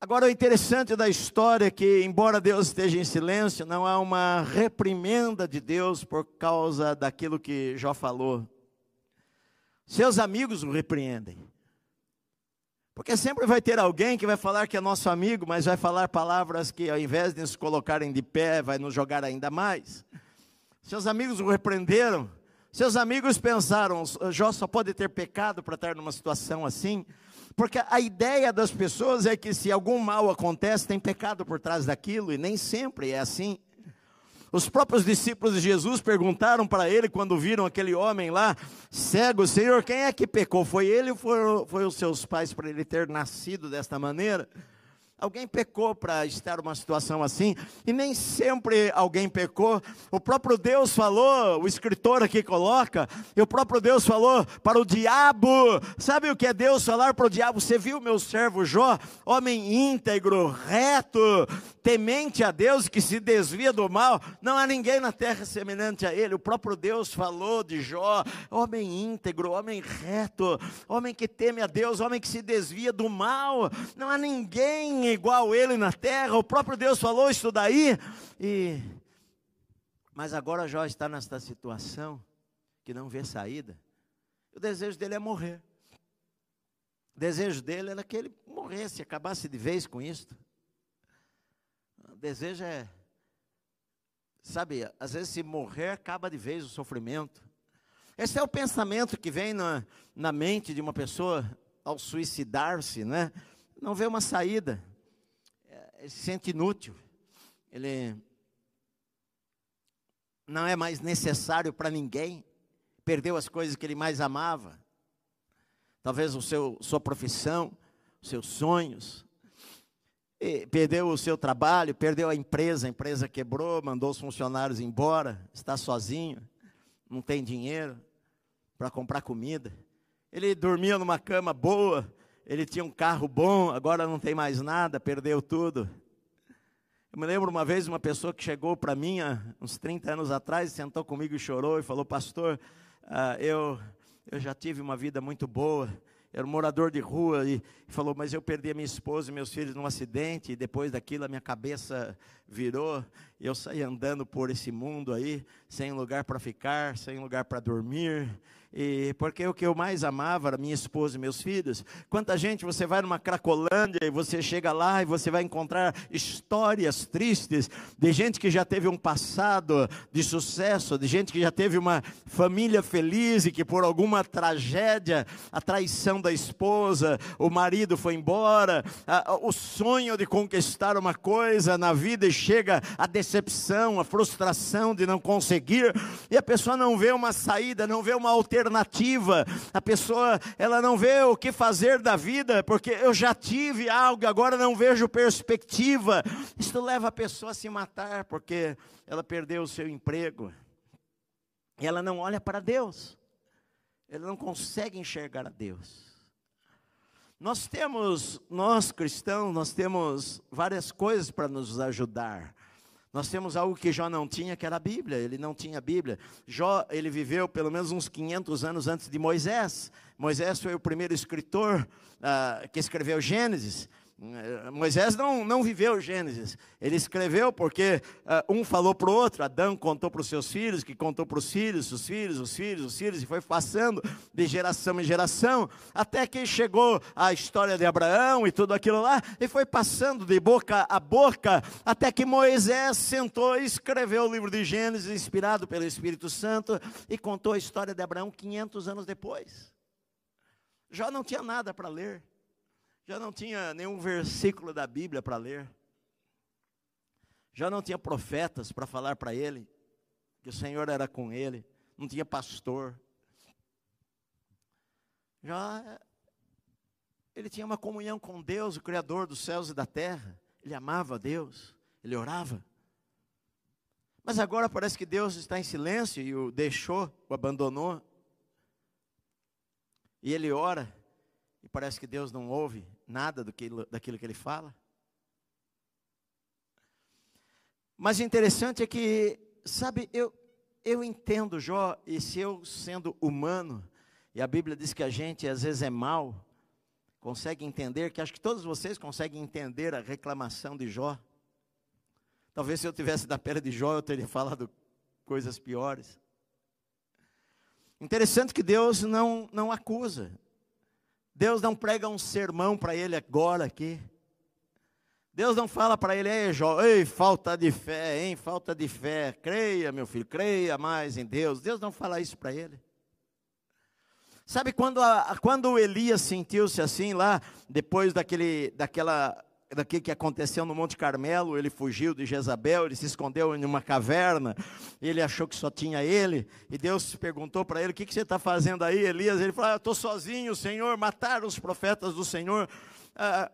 Agora, o interessante da história é que, embora Deus esteja em silêncio, não há uma reprimenda de Deus por causa daquilo que Jó falou. Seus amigos o repreendem. Porque sempre vai ter alguém que vai falar que é nosso amigo, mas vai falar palavras que, ao invés de nos colocarem de pé, vai nos jogar ainda mais. Seus amigos o repreenderam. Seus amigos pensaram: Jó só pode ter pecado para estar numa situação assim. Porque a ideia das pessoas é que se algum mal acontece, tem pecado por trás daquilo, e nem sempre é assim. Os próprios discípulos de Jesus perguntaram para ele, quando viram aquele homem lá, cego, Senhor, quem é que pecou? Foi ele ou foi, foi os seus pais para ele ter nascido desta maneira? Alguém pecou para estar numa situação assim, e nem sempre alguém pecou. O próprio Deus falou, o escritor aqui coloca, e o próprio Deus falou para o diabo. Sabe o que é Deus falar para o diabo? Você viu meu servo Jó, homem íntegro, reto, temente a Deus, que se desvia do mal. Não há ninguém na terra semelhante a ele. O próprio Deus falou de Jó, homem íntegro, homem reto, homem que teme a Deus, homem que se desvia do mal. Não há ninguém igual ele na terra. O próprio Deus falou isso daí. E mas agora Jó está nesta situação que não vê saída. O desejo dele é morrer. O desejo dele era que ele morresse, acabasse de vez com isso. O desejo é, sabe, às vezes se morrer, acaba de vez o sofrimento. Esse é o pensamento que vem na, na mente de uma pessoa ao suicidar-se, né? Não vê uma saída se sente inútil, ele não é mais necessário para ninguém, perdeu as coisas que ele mais amava, talvez o seu, sua profissão, seus sonhos, perdeu o seu trabalho, perdeu a empresa, a empresa quebrou, mandou os funcionários embora, está sozinho, não tem dinheiro para comprar comida. Ele dormia numa cama boa, ele tinha um carro bom, agora não tem mais nada, perdeu tudo. Eu me lembro uma vez uma pessoa que chegou para mim uns 30 anos atrás, sentou comigo e chorou e falou: Pastor, uh, eu, eu já tive uma vida muito boa, era um morador de rua e falou: Mas eu perdi a minha esposa e meus filhos num acidente, e depois daquilo a minha cabeça virou, e eu saí andando por esse mundo aí, sem lugar para ficar, sem lugar para dormir, e porque o que eu mais amava era minha esposa e meus filhos. Quanta gente você vai numa Cracolândia e você chega lá e você vai encontrar histórias tristes de gente que já teve um passado de sucesso, de gente que já teve uma família feliz e que por alguma tragédia, a traição da esposa, o marido foi embora, a, o sonho de conquistar uma coisa na vida e chega a decepção, a frustração de não conseguir, e a pessoa não vê uma saída, não vê uma alternativa alternativa. A pessoa, ela não vê o que fazer da vida, porque eu já tive algo, agora não vejo perspectiva. Isso leva a pessoa a se matar, porque ela perdeu o seu emprego. E ela não olha para Deus. Ela não consegue enxergar a Deus. Nós temos, nós cristãos, nós temos várias coisas para nos ajudar. Nós temos algo que Jó não tinha, que era a Bíblia. Ele não tinha a Bíblia. Jó, ele viveu pelo menos uns 500 anos antes de Moisés. Moisés foi o primeiro escritor uh, que escreveu Gênesis. Moisés não, não viveu Gênesis, ele escreveu porque uh, um falou para o outro, Adão contou para os seus filhos, que contou para os filhos, os filhos, os filhos, os filhos, e foi passando de geração em geração, até que chegou a história de Abraão e tudo aquilo lá, e foi passando de boca a boca, até que Moisés sentou e escreveu o livro de Gênesis, inspirado pelo Espírito Santo, e contou a história de Abraão 500 anos depois. Já não tinha nada para ler já não tinha nenhum versículo da Bíblia para ler, já não tinha profetas para falar para ele que o Senhor era com ele, não tinha pastor. Já ele tinha uma comunhão com Deus, o Criador dos céus e da terra. Ele amava Deus, ele orava. Mas agora parece que Deus está em silêncio e o deixou, o abandonou. E ele ora, e parece que Deus não ouve nada do que, daquilo que ele fala. Mas o interessante é que, sabe, eu, eu entendo Jó, e se eu sendo humano, e a Bíblia diz que a gente às vezes é mal, consegue entender, que acho que todos vocês conseguem entender a reclamação de Jó. Talvez se eu tivesse da pele de Jó, eu teria falado coisas piores. Interessante que Deus não, não acusa, Deus não prega um sermão para ele agora aqui. Deus não fala para ele, ei, Jó, ei, falta de fé, hein, falta de fé. Creia, meu filho, creia mais em Deus. Deus não fala isso para ele. Sabe quando, a, quando Elias sentiu-se assim lá, depois daquele, daquela daquilo que aconteceu no Monte Carmelo, ele fugiu de Jezabel, ele se escondeu em uma caverna, ele achou que só tinha ele, e Deus perguntou para ele: O que, que você está fazendo aí, Elias? Ele falou: ah, Estou sozinho, Senhor, mataram os profetas do Senhor. Ah,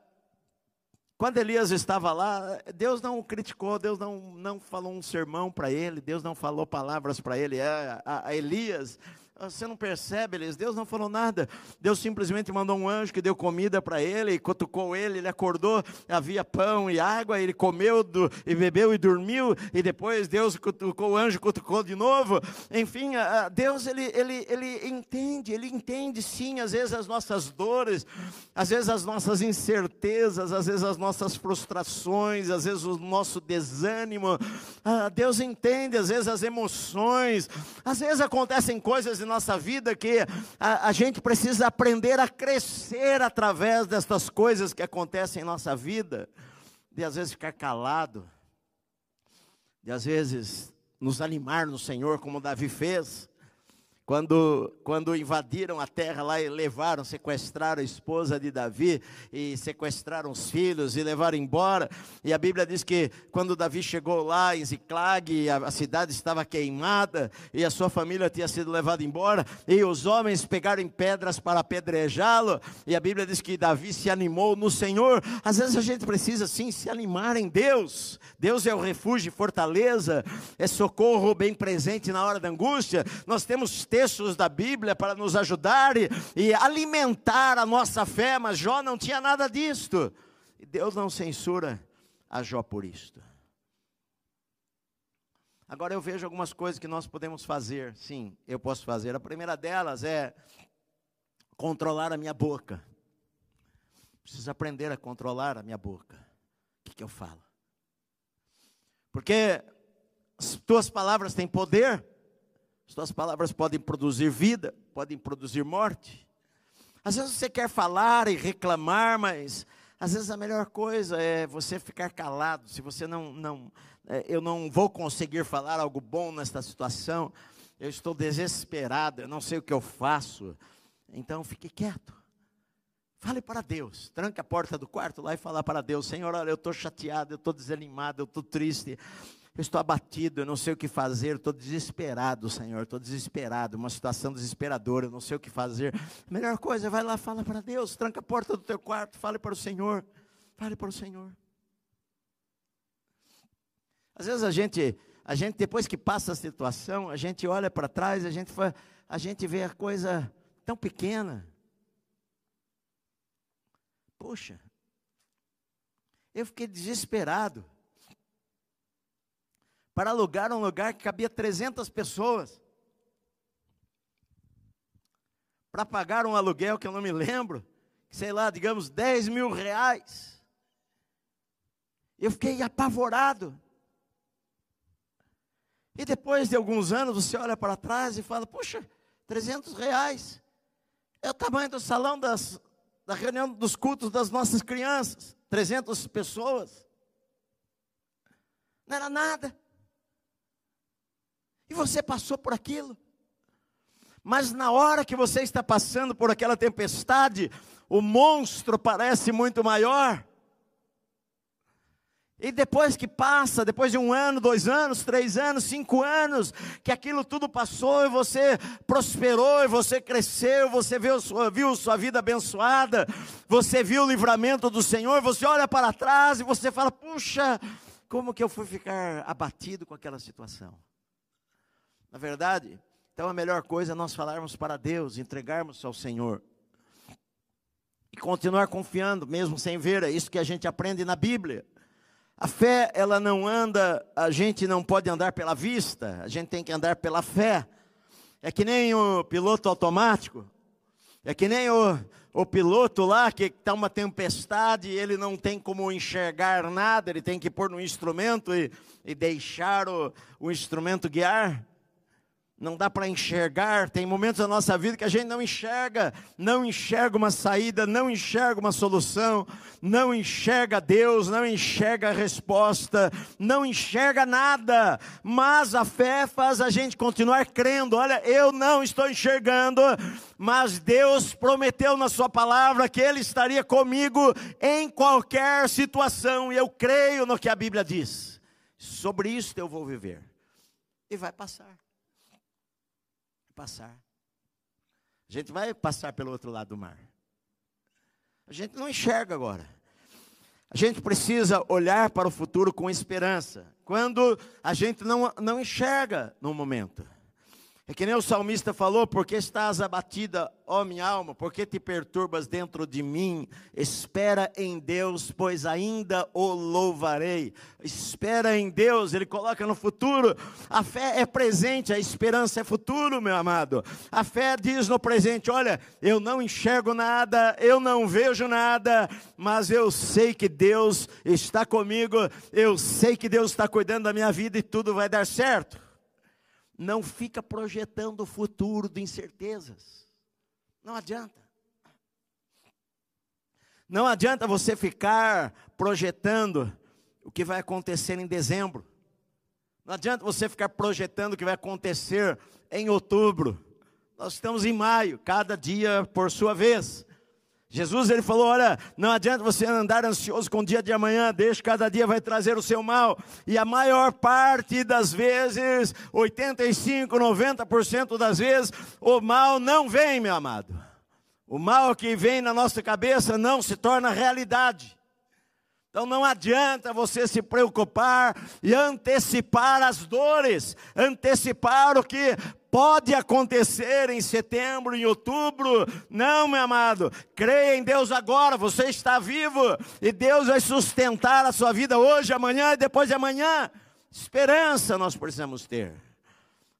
quando Elias estava lá, Deus não o criticou, Deus não, não falou um sermão para ele, Deus não falou palavras para ele. É, a, a Elias você não percebe, Elias? Deus não falou nada. Deus simplesmente mandou um anjo que deu comida para ele, cutucou ele, ele acordou, havia pão e água, ele comeu do, e bebeu e dormiu, e depois Deus cutucou o anjo, cutucou de novo. Enfim, Deus ele, ele, ele entende, ele entende sim, às vezes as nossas dores, às vezes as nossas incertezas, às vezes as nossas frustrações, às vezes o nosso desânimo. Ah, Deus entende, às vezes as emoções, às vezes acontecem coisas em nossa vida que a, a gente precisa aprender a crescer através destas coisas que acontecem em nossa vida, de às vezes ficar calado, de às vezes nos animar no Senhor, como Davi fez. Quando, quando invadiram a terra lá e levaram, sequestraram a esposa de Davi e sequestraram os filhos e levaram embora. E a Bíblia diz que quando Davi chegou lá em Ziclag, a, a cidade estava queimada e a sua família tinha sido levada embora. E os homens pegaram pedras para apedrejá-lo. E a Bíblia diz que Davi se animou no Senhor. Às vezes a gente precisa sim se animar em Deus. Deus é o refúgio e fortaleza, é socorro bem presente na hora da angústia. Nós temos textos da Bíblia para nos ajudar e, e alimentar a nossa fé, mas Jó não tinha nada disto. E Deus não censura a Jó por isto. Agora eu vejo algumas coisas que nós podemos fazer. Sim, eu posso fazer. A primeira delas é controlar a minha boca. Preciso aprender a controlar a minha boca. O que, que eu falo? Porque as tuas palavras têm poder, as tuas palavras podem produzir vida, podem produzir morte. Às vezes você quer falar e reclamar, mas às vezes a melhor coisa é você ficar calado. Se você não, não, é, eu não vou conseguir falar algo bom nesta situação, eu estou desesperado, eu não sei o que eu faço. Então fique quieto. Fale para Deus. Tranque a porta do quarto lá e fala para Deus: Senhor, olha, eu estou chateado, eu estou desanimado, eu estou triste, eu estou abatido, eu não sei o que fazer, estou desesperado, Senhor, estou desesperado, uma situação desesperadora, eu não sei o que fazer. Melhor coisa, vai lá, fala para Deus, tranca a porta do teu quarto, fale para o Senhor, fale para o Senhor. Às vezes a gente, a gente depois que passa a situação, a gente olha para trás, a gente, a gente vê a coisa tão pequena. Poxa, eu fiquei desesperado para alugar um lugar que cabia 300 pessoas. Para pagar um aluguel que eu não me lembro, sei lá, digamos 10 mil reais. Eu fiquei apavorado. E depois de alguns anos, você olha para trás e fala: Puxa, 300 reais. É o tamanho do salão das, da reunião dos cultos das nossas crianças. 300 pessoas. Não era nada. E você passou por aquilo. Mas na hora que você está passando por aquela tempestade, o monstro parece muito maior. E depois que passa, depois de um ano, dois anos, três anos, cinco anos, que aquilo tudo passou e você prosperou, e você cresceu, você viu sua, viu sua vida abençoada, você viu o livramento do Senhor, você olha para trás e você fala: puxa, como que eu fui ficar abatido com aquela situação? Na verdade, então a melhor coisa é nós falarmos para Deus, entregarmos ao Senhor. E continuar confiando, mesmo sem ver, é isso que a gente aprende na Bíblia. A fé, ela não anda, a gente não pode andar pela vista, a gente tem que andar pela fé. É que nem o piloto automático, é que nem o, o piloto lá que está uma tempestade e ele não tem como enxergar nada, ele tem que pôr no instrumento e, e deixar o, o instrumento guiar não dá para enxergar. Tem momentos da nossa vida que a gente não enxerga, não enxerga uma saída, não enxerga uma solução, não enxerga Deus, não enxerga a resposta, não enxerga nada. Mas a fé faz a gente continuar crendo. Olha, eu não estou enxergando, mas Deus prometeu na Sua palavra que Ele estaria comigo em qualquer situação, e eu creio no que a Bíblia diz. Sobre isso eu vou viver. E vai passar passar. A gente vai passar pelo outro lado do mar. A gente não enxerga agora. A gente precisa olhar para o futuro com esperança. Quando a gente não, não enxerga no momento. É que nem o salmista falou: porque estás abatida, ó minha alma, porque te perturbas dentro de mim? Espera em Deus, pois ainda o louvarei. Espera em Deus, ele coloca no futuro. A fé é presente, a esperança é futuro, meu amado. A fé diz no presente: olha, eu não enxergo nada, eu não vejo nada, mas eu sei que Deus está comigo, eu sei que Deus está cuidando da minha vida e tudo vai dar certo não fica projetando o futuro de incertezas. Não adianta. Não adianta você ficar projetando o que vai acontecer em dezembro. Não adianta você ficar projetando o que vai acontecer em outubro. Nós estamos em maio, cada dia por sua vez. Jesus ele falou: olha, não adianta você andar ansioso com o dia de amanhã, deixa cada dia vai trazer o seu mal. E a maior parte das vezes, 85, 90% das vezes, o mal não vem, meu amado. O mal que vem na nossa cabeça não se torna realidade. Então não adianta você se preocupar e antecipar as dores, antecipar o que pode acontecer em setembro, em outubro. Não, meu amado, creia em Deus agora, você está vivo e Deus vai sustentar a sua vida hoje, amanhã e depois de amanhã. Esperança nós precisamos ter.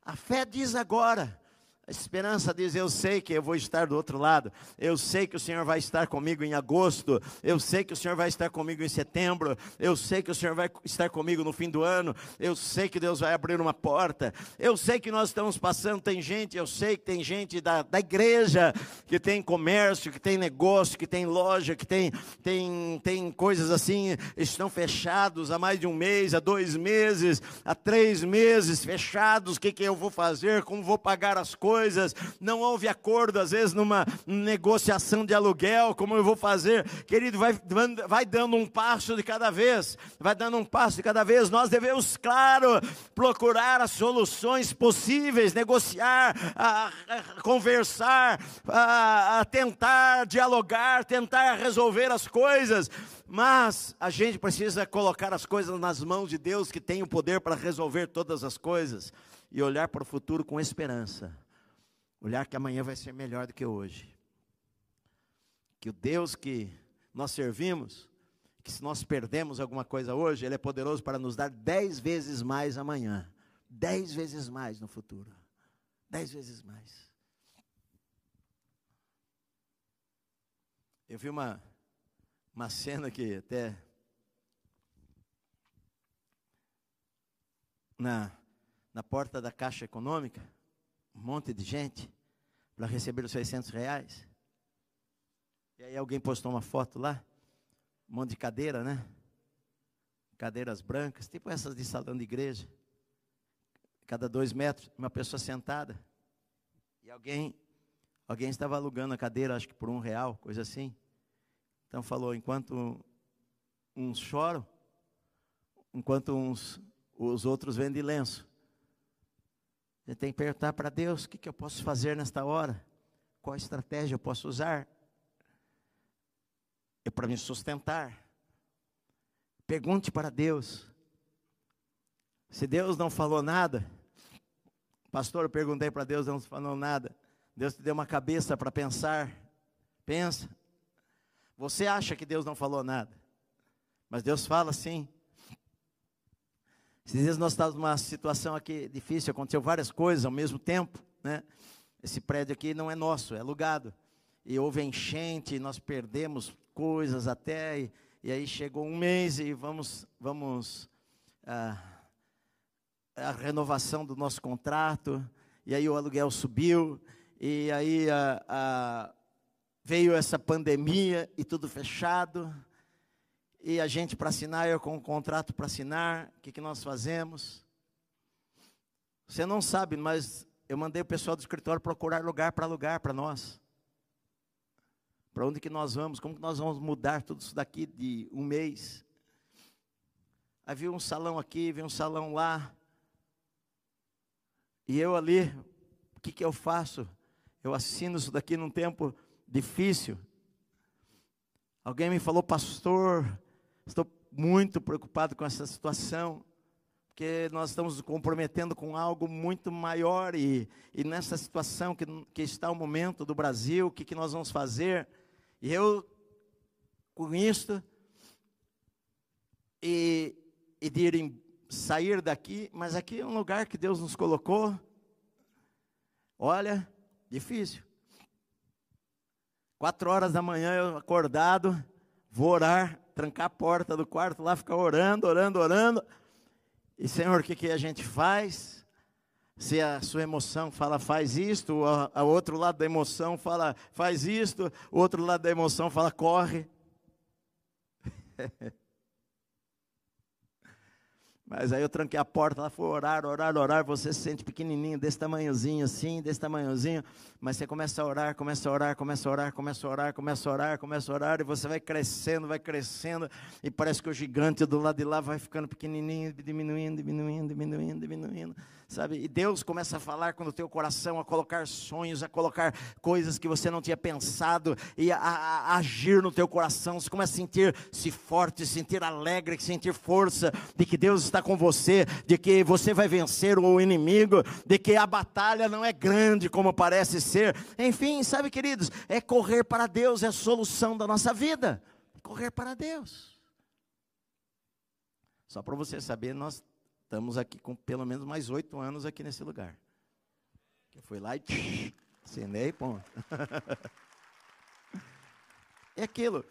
A fé diz agora, a esperança diz: Eu sei que eu vou estar do outro lado. Eu sei que o Senhor vai estar comigo em agosto. Eu sei que o Senhor vai estar comigo em setembro. Eu sei que o Senhor vai estar comigo no fim do ano. Eu sei que Deus vai abrir uma porta. Eu sei que nós estamos passando. Tem gente, eu sei que tem gente da, da igreja que tem comércio, que tem negócio, que tem loja, que tem, tem, tem coisas assim, estão fechados há mais de um mês, há dois meses, há três meses fechados. O que, que eu vou fazer? Como vou pagar as coisas? Coisas, não houve acordo, às vezes, numa negociação de aluguel, como eu vou fazer? Querido, vai, vai dando um passo de cada vez, vai dando um passo de cada vez. Nós devemos, claro, procurar as soluções possíveis, negociar, a, a conversar, a, a tentar dialogar, tentar resolver as coisas, mas a gente precisa colocar as coisas nas mãos de Deus que tem o poder para resolver todas as coisas e olhar para o futuro com esperança. Olhar que amanhã vai ser melhor do que hoje. Que o Deus que nós servimos, que se nós perdemos alguma coisa hoje, Ele é poderoso para nos dar dez vezes mais amanhã. Dez vezes mais no futuro. Dez vezes mais. Eu vi uma, uma cena que até na, na porta da Caixa Econômica, um monte de gente para receber os 600 reais. E aí alguém postou uma foto lá, um monte de cadeira, né? Cadeiras brancas, tipo essas de salão de igreja. Cada dois metros, uma pessoa sentada. E alguém, alguém estava alugando a cadeira, acho que por um real, coisa assim. Então falou, enquanto uns choram, enquanto uns, os outros vendem lenço. Gente tem que perguntar para Deus: o que, que eu posso fazer nesta hora? Qual estratégia eu posso usar? É para me sustentar. Pergunte para Deus. Se Deus não falou nada, pastor, eu perguntei para Deus, não falou nada. Deus te deu uma cabeça para pensar. Pensa. Você acha que Deus não falou nada, mas Deus fala sim. Esses dias nós estávamos numa situação aqui difícil, aconteceu várias coisas ao mesmo tempo, né? Esse prédio aqui não é nosso, é alugado. E houve enchente, nós perdemos coisas até, e, e aí chegou um mês e vamos, vamos ah, a renovação do nosso contrato, e aí o aluguel subiu, e aí ah, ah, veio essa pandemia e tudo fechado, e a gente para assinar, eu com um contrato para assinar, o que, que nós fazemos? Você não sabe, mas eu mandei o pessoal do escritório procurar lugar para alugar para nós. Para onde que nós vamos? Como que nós vamos mudar tudo isso daqui de um mês? Havia um salão aqui, havia um salão lá. E eu ali, o que, que eu faço? Eu assino isso daqui num tempo difícil. Alguém me falou, pastor, Estou muito preocupado com essa situação, porque nós estamos nos comprometendo com algo muito maior e, e nessa situação que, que está o momento do Brasil, o que, que nós vamos fazer? E eu, com isto, e, e de ir sair daqui, mas aqui é um lugar que Deus nos colocou. Olha, difícil. Quatro horas da manhã eu acordado, vou orar, trancar a porta do quarto lá, ficar orando, orando, orando. E Senhor, o que, que a gente faz? Se a sua emoção fala faz isto, o outro lado da emoção fala faz isto, o outro lado da emoção fala corre. Mas aí eu tranquei a porta, ela foi orar, orar, orar. Você se sente pequenininho, desse tamanhozinho assim, desse tamanhozinho. Mas você começa a orar, começa a orar, começa a orar, começa a orar, começa a orar, começa a orar. E você vai crescendo, vai crescendo. E parece que o gigante do lado de lá vai ficando pequenininho, diminuindo, diminuindo, diminuindo, diminuindo sabe? E Deus começa a falar com o teu coração, a colocar sonhos, a colocar coisas que você não tinha pensado e a, a, a agir no teu coração. Você começa a sentir-se forte, sentir alegre, sentir força de que Deus está com você, de que você vai vencer o inimigo, de que a batalha não é grande como parece ser. Enfim, sabe, queridos, é correr para Deus é a solução da nossa vida. Correr para Deus. Só para você saber, nós estamos aqui com pelo menos mais oito anos aqui nesse lugar. Eu fui lá e assinei, ponto. é aquilo.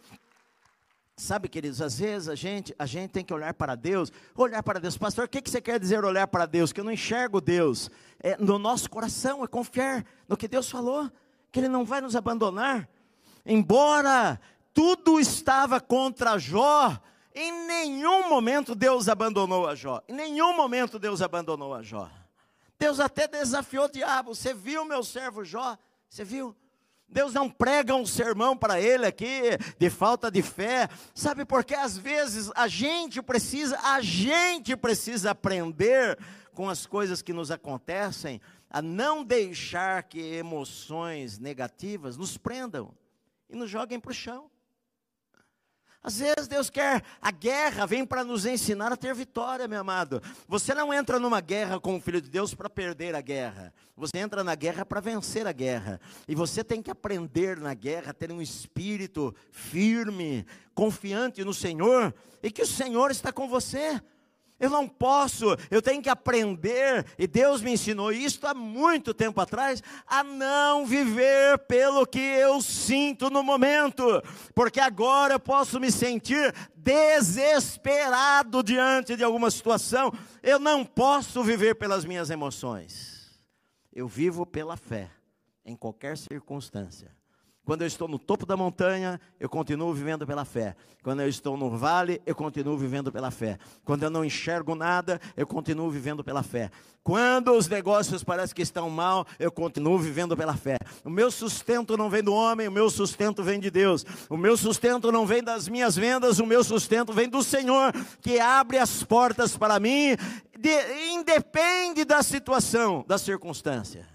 Sabe, queridos, às vezes a gente, a gente tem que olhar para Deus, olhar para Deus. Pastor, o que, que você quer dizer olhar para Deus? Que eu não enxergo Deus. É, no nosso coração, é confiar no que Deus falou, que Ele não vai nos abandonar. Embora tudo estava contra Jó, em nenhum momento Deus abandonou a Jó. Em nenhum momento Deus abandonou a Jó. Deus até desafiou o diabo. Você viu meu servo Jó? Você viu? Deus não prega um sermão para ele aqui de falta de fé. Sabe porque às vezes a gente precisa, a gente precisa aprender com as coisas que nos acontecem a não deixar que emoções negativas nos prendam e nos joguem para o chão. Às vezes Deus quer, a guerra vem para nos ensinar a ter vitória, meu amado. Você não entra numa guerra com o Filho de Deus para perder a guerra. Você entra na guerra para vencer a guerra. E você tem que aprender na guerra ter um espírito firme, confiante no Senhor, e que o Senhor está com você. Eu não posso, eu tenho que aprender, e Deus me ensinou isso há muito tempo atrás, a não viver pelo que eu sinto no momento, porque agora eu posso me sentir desesperado diante de alguma situação, eu não posso viver pelas minhas emoções, eu vivo pela fé, em qualquer circunstância. Quando eu estou no topo da montanha, eu continuo vivendo pela fé. Quando eu estou no vale, eu continuo vivendo pela fé. Quando eu não enxergo nada, eu continuo vivendo pela fé. Quando os negócios parecem que estão mal, eu continuo vivendo pela fé. O meu sustento não vem do homem, o meu sustento vem de Deus. O meu sustento não vem das minhas vendas, o meu sustento vem do Senhor, que abre as portas para mim, de, independe da situação, da circunstância.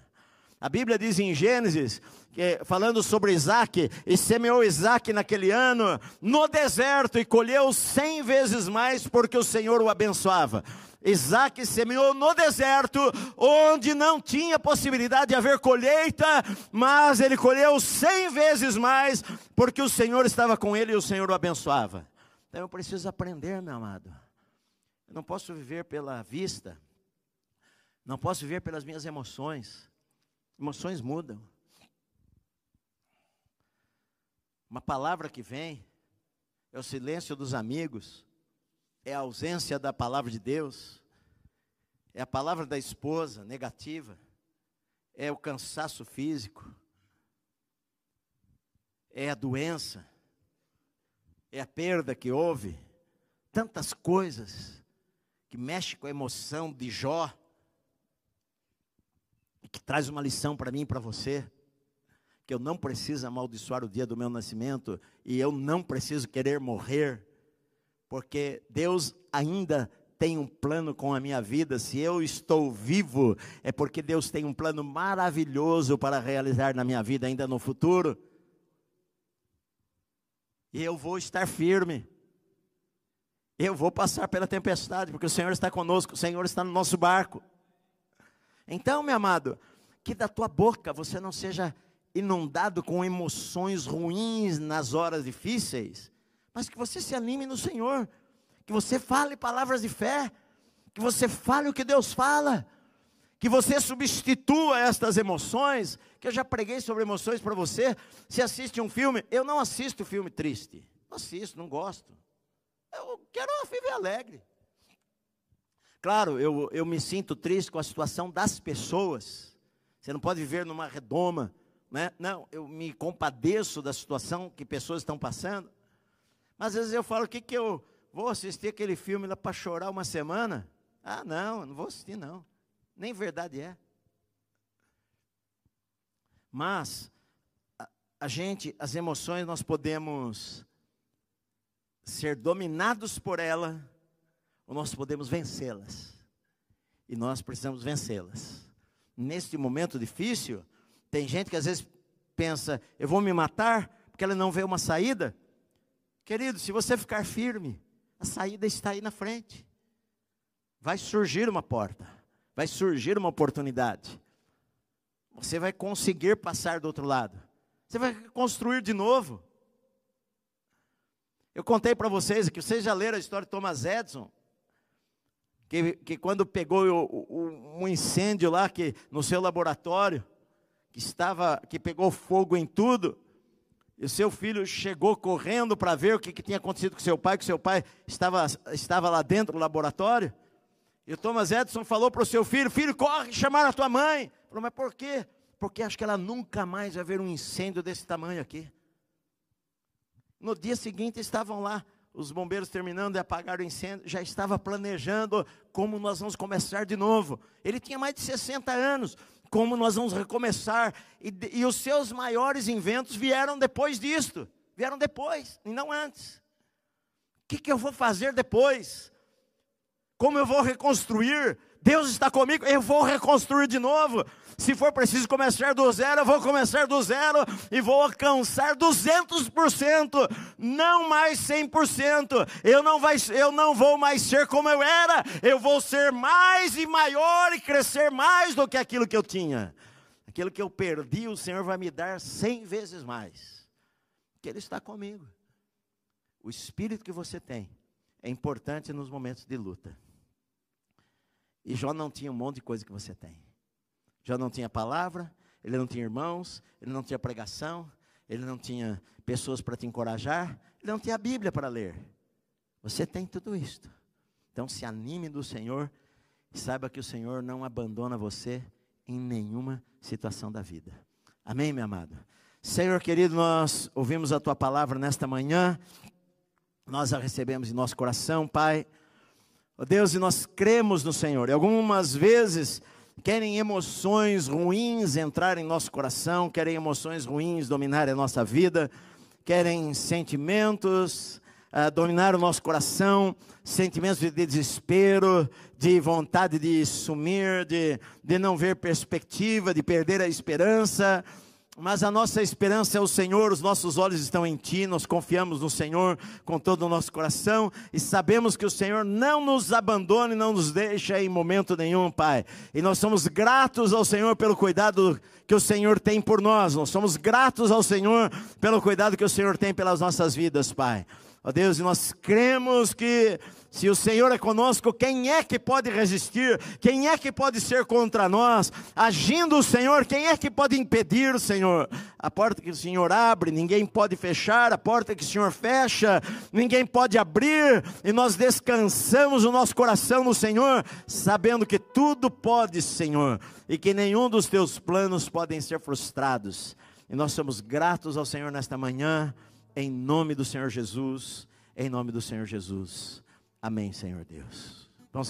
A Bíblia diz em Gênesis falando sobre Isaac, e semeou Isaac naquele ano no deserto e colheu cem vezes mais porque o Senhor o abençoava. Isaac semeou no deserto, onde não tinha possibilidade de haver colheita, mas ele colheu cem vezes mais, porque o Senhor estava com ele e o Senhor o abençoava. Então eu preciso aprender, meu amado. Eu não posso viver pela vista, não posso viver pelas minhas emoções. Emoções mudam. Uma palavra que vem é o silêncio dos amigos, é a ausência da palavra de Deus, é a palavra da esposa negativa, é o cansaço físico, é a doença, é a perda que houve, tantas coisas que mexem com a emoção de Jó e que traz uma lição para mim e para você que eu não preciso amaldiçoar o dia do meu nascimento e eu não preciso querer morrer, porque Deus ainda tem um plano com a minha vida. Se eu estou vivo, é porque Deus tem um plano maravilhoso para realizar na minha vida ainda no futuro. E eu vou estar firme. Eu vou passar pela tempestade, porque o Senhor está conosco, o Senhor está no nosso barco. Então, meu amado, que da tua boca você não seja inundado com emoções ruins nas horas difíceis, mas que você se anime no Senhor, que você fale palavras de fé, que você fale o que Deus fala, que você substitua estas emoções, que eu já preguei sobre emoções para você. Se assiste um filme, eu não assisto filme triste, não assisto, não gosto. Eu quero viver alegre. Claro, eu, eu me sinto triste com a situação das pessoas. Você não pode viver numa redoma né? Não, eu me compadeço da situação que pessoas estão passando. Mas às vezes eu falo, o que, que eu vou assistir aquele filme lá para chorar uma semana? Ah, não, não vou assistir não. Nem verdade é. Mas a, a gente, as emoções, nós podemos ser dominados por ela, ou nós podemos vencê-las. E nós precisamos vencê-las. Neste momento difícil, tem gente que às vezes pensa, eu vou me matar porque ela não vê uma saída. Querido, se você ficar firme, a saída está aí na frente. Vai surgir uma porta, vai surgir uma oportunidade. Você vai conseguir passar do outro lado. Você vai construir de novo. Eu contei para vocês que vocês já leram a história de Thomas Edison. Que, que quando pegou o, o, um incêndio lá que, no seu laboratório, que estava, que pegou fogo em tudo, e seu filho chegou correndo para ver o que, que, tinha acontecido com seu pai, que seu pai estava, estava lá dentro do laboratório. E o Thomas Edison falou para o seu filho: Filho, corre chamar a tua mãe. Falou, mas por quê? Porque acho que ela nunca mais vai ver um incêndio desse tamanho aqui. No dia seguinte estavam lá os bombeiros terminando de apagar o incêndio, já estava planejando como nós vamos começar de novo. Ele tinha mais de 60 anos, como nós vamos recomeçar. E, e os seus maiores inventos vieram depois disto, vieram depois, e não antes. O que, que eu vou fazer depois? Como eu vou reconstruir? Deus está comigo, eu vou reconstruir de novo. Se for preciso começar do zero, eu vou começar do zero e vou alcançar 200%, não mais 100%. Eu não, vai, eu não vou mais ser como eu era, eu vou ser mais e maior e crescer mais do que aquilo que eu tinha. Aquilo que eu perdi, o Senhor vai me dar 100 vezes mais. Que Ele está comigo. O espírito que você tem é importante nos momentos de luta. E Jó não tinha um monte de coisa que você tem. Jó não tinha palavra, ele não tinha irmãos, ele não tinha pregação, ele não tinha pessoas para te encorajar, ele não tinha a Bíblia para ler. Você tem tudo isto. Então se anime do Senhor e saiba que o Senhor não abandona você em nenhuma situação da vida. Amém, meu amado? Senhor querido, nós ouvimos a tua palavra nesta manhã, nós a recebemos em nosso coração, Pai. Oh Deus, e nós cremos no Senhor. E algumas vezes querem emoções ruins entrar em nosso coração, querem emoções ruins dominar a nossa vida, querem sentimentos uh, dominar o nosso coração, sentimentos de desespero, de vontade de sumir, de, de não ver perspectiva, de perder a esperança mas a nossa esperança é o Senhor, os nossos olhos estão em Ti, nós confiamos no Senhor com todo o nosso coração e sabemos que o Senhor não nos abandona e não nos deixa em momento nenhum, Pai. E nós somos gratos ao Senhor pelo cuidado que o Senhor tem por nós, nós somos gratos ao Senhor pelo cuidado que o Senhor tem pelas nossas vidas, Pai. Ó Deus, e nós cremos que se o Senhor é conosco, quem é que pode resistir? Quem é que pode ser contra nós? Agindo o Senhor, quem é que pode impedir, Senhor? A porta que o Senhor abre, ninguém pode fechar, a porta que o Senhor fecha, ninguém pode abrir, e nós descansamos o nosso coração no Senhor, sabendo que tudo pode, Senhor, e que nenhum dos teus planos podem ser frustrados. E nós somos gratos ao Senhor nesta manhã em nome do Senhor Jesus, em nome do Senhor Jesus. Amém, Senhor Deus.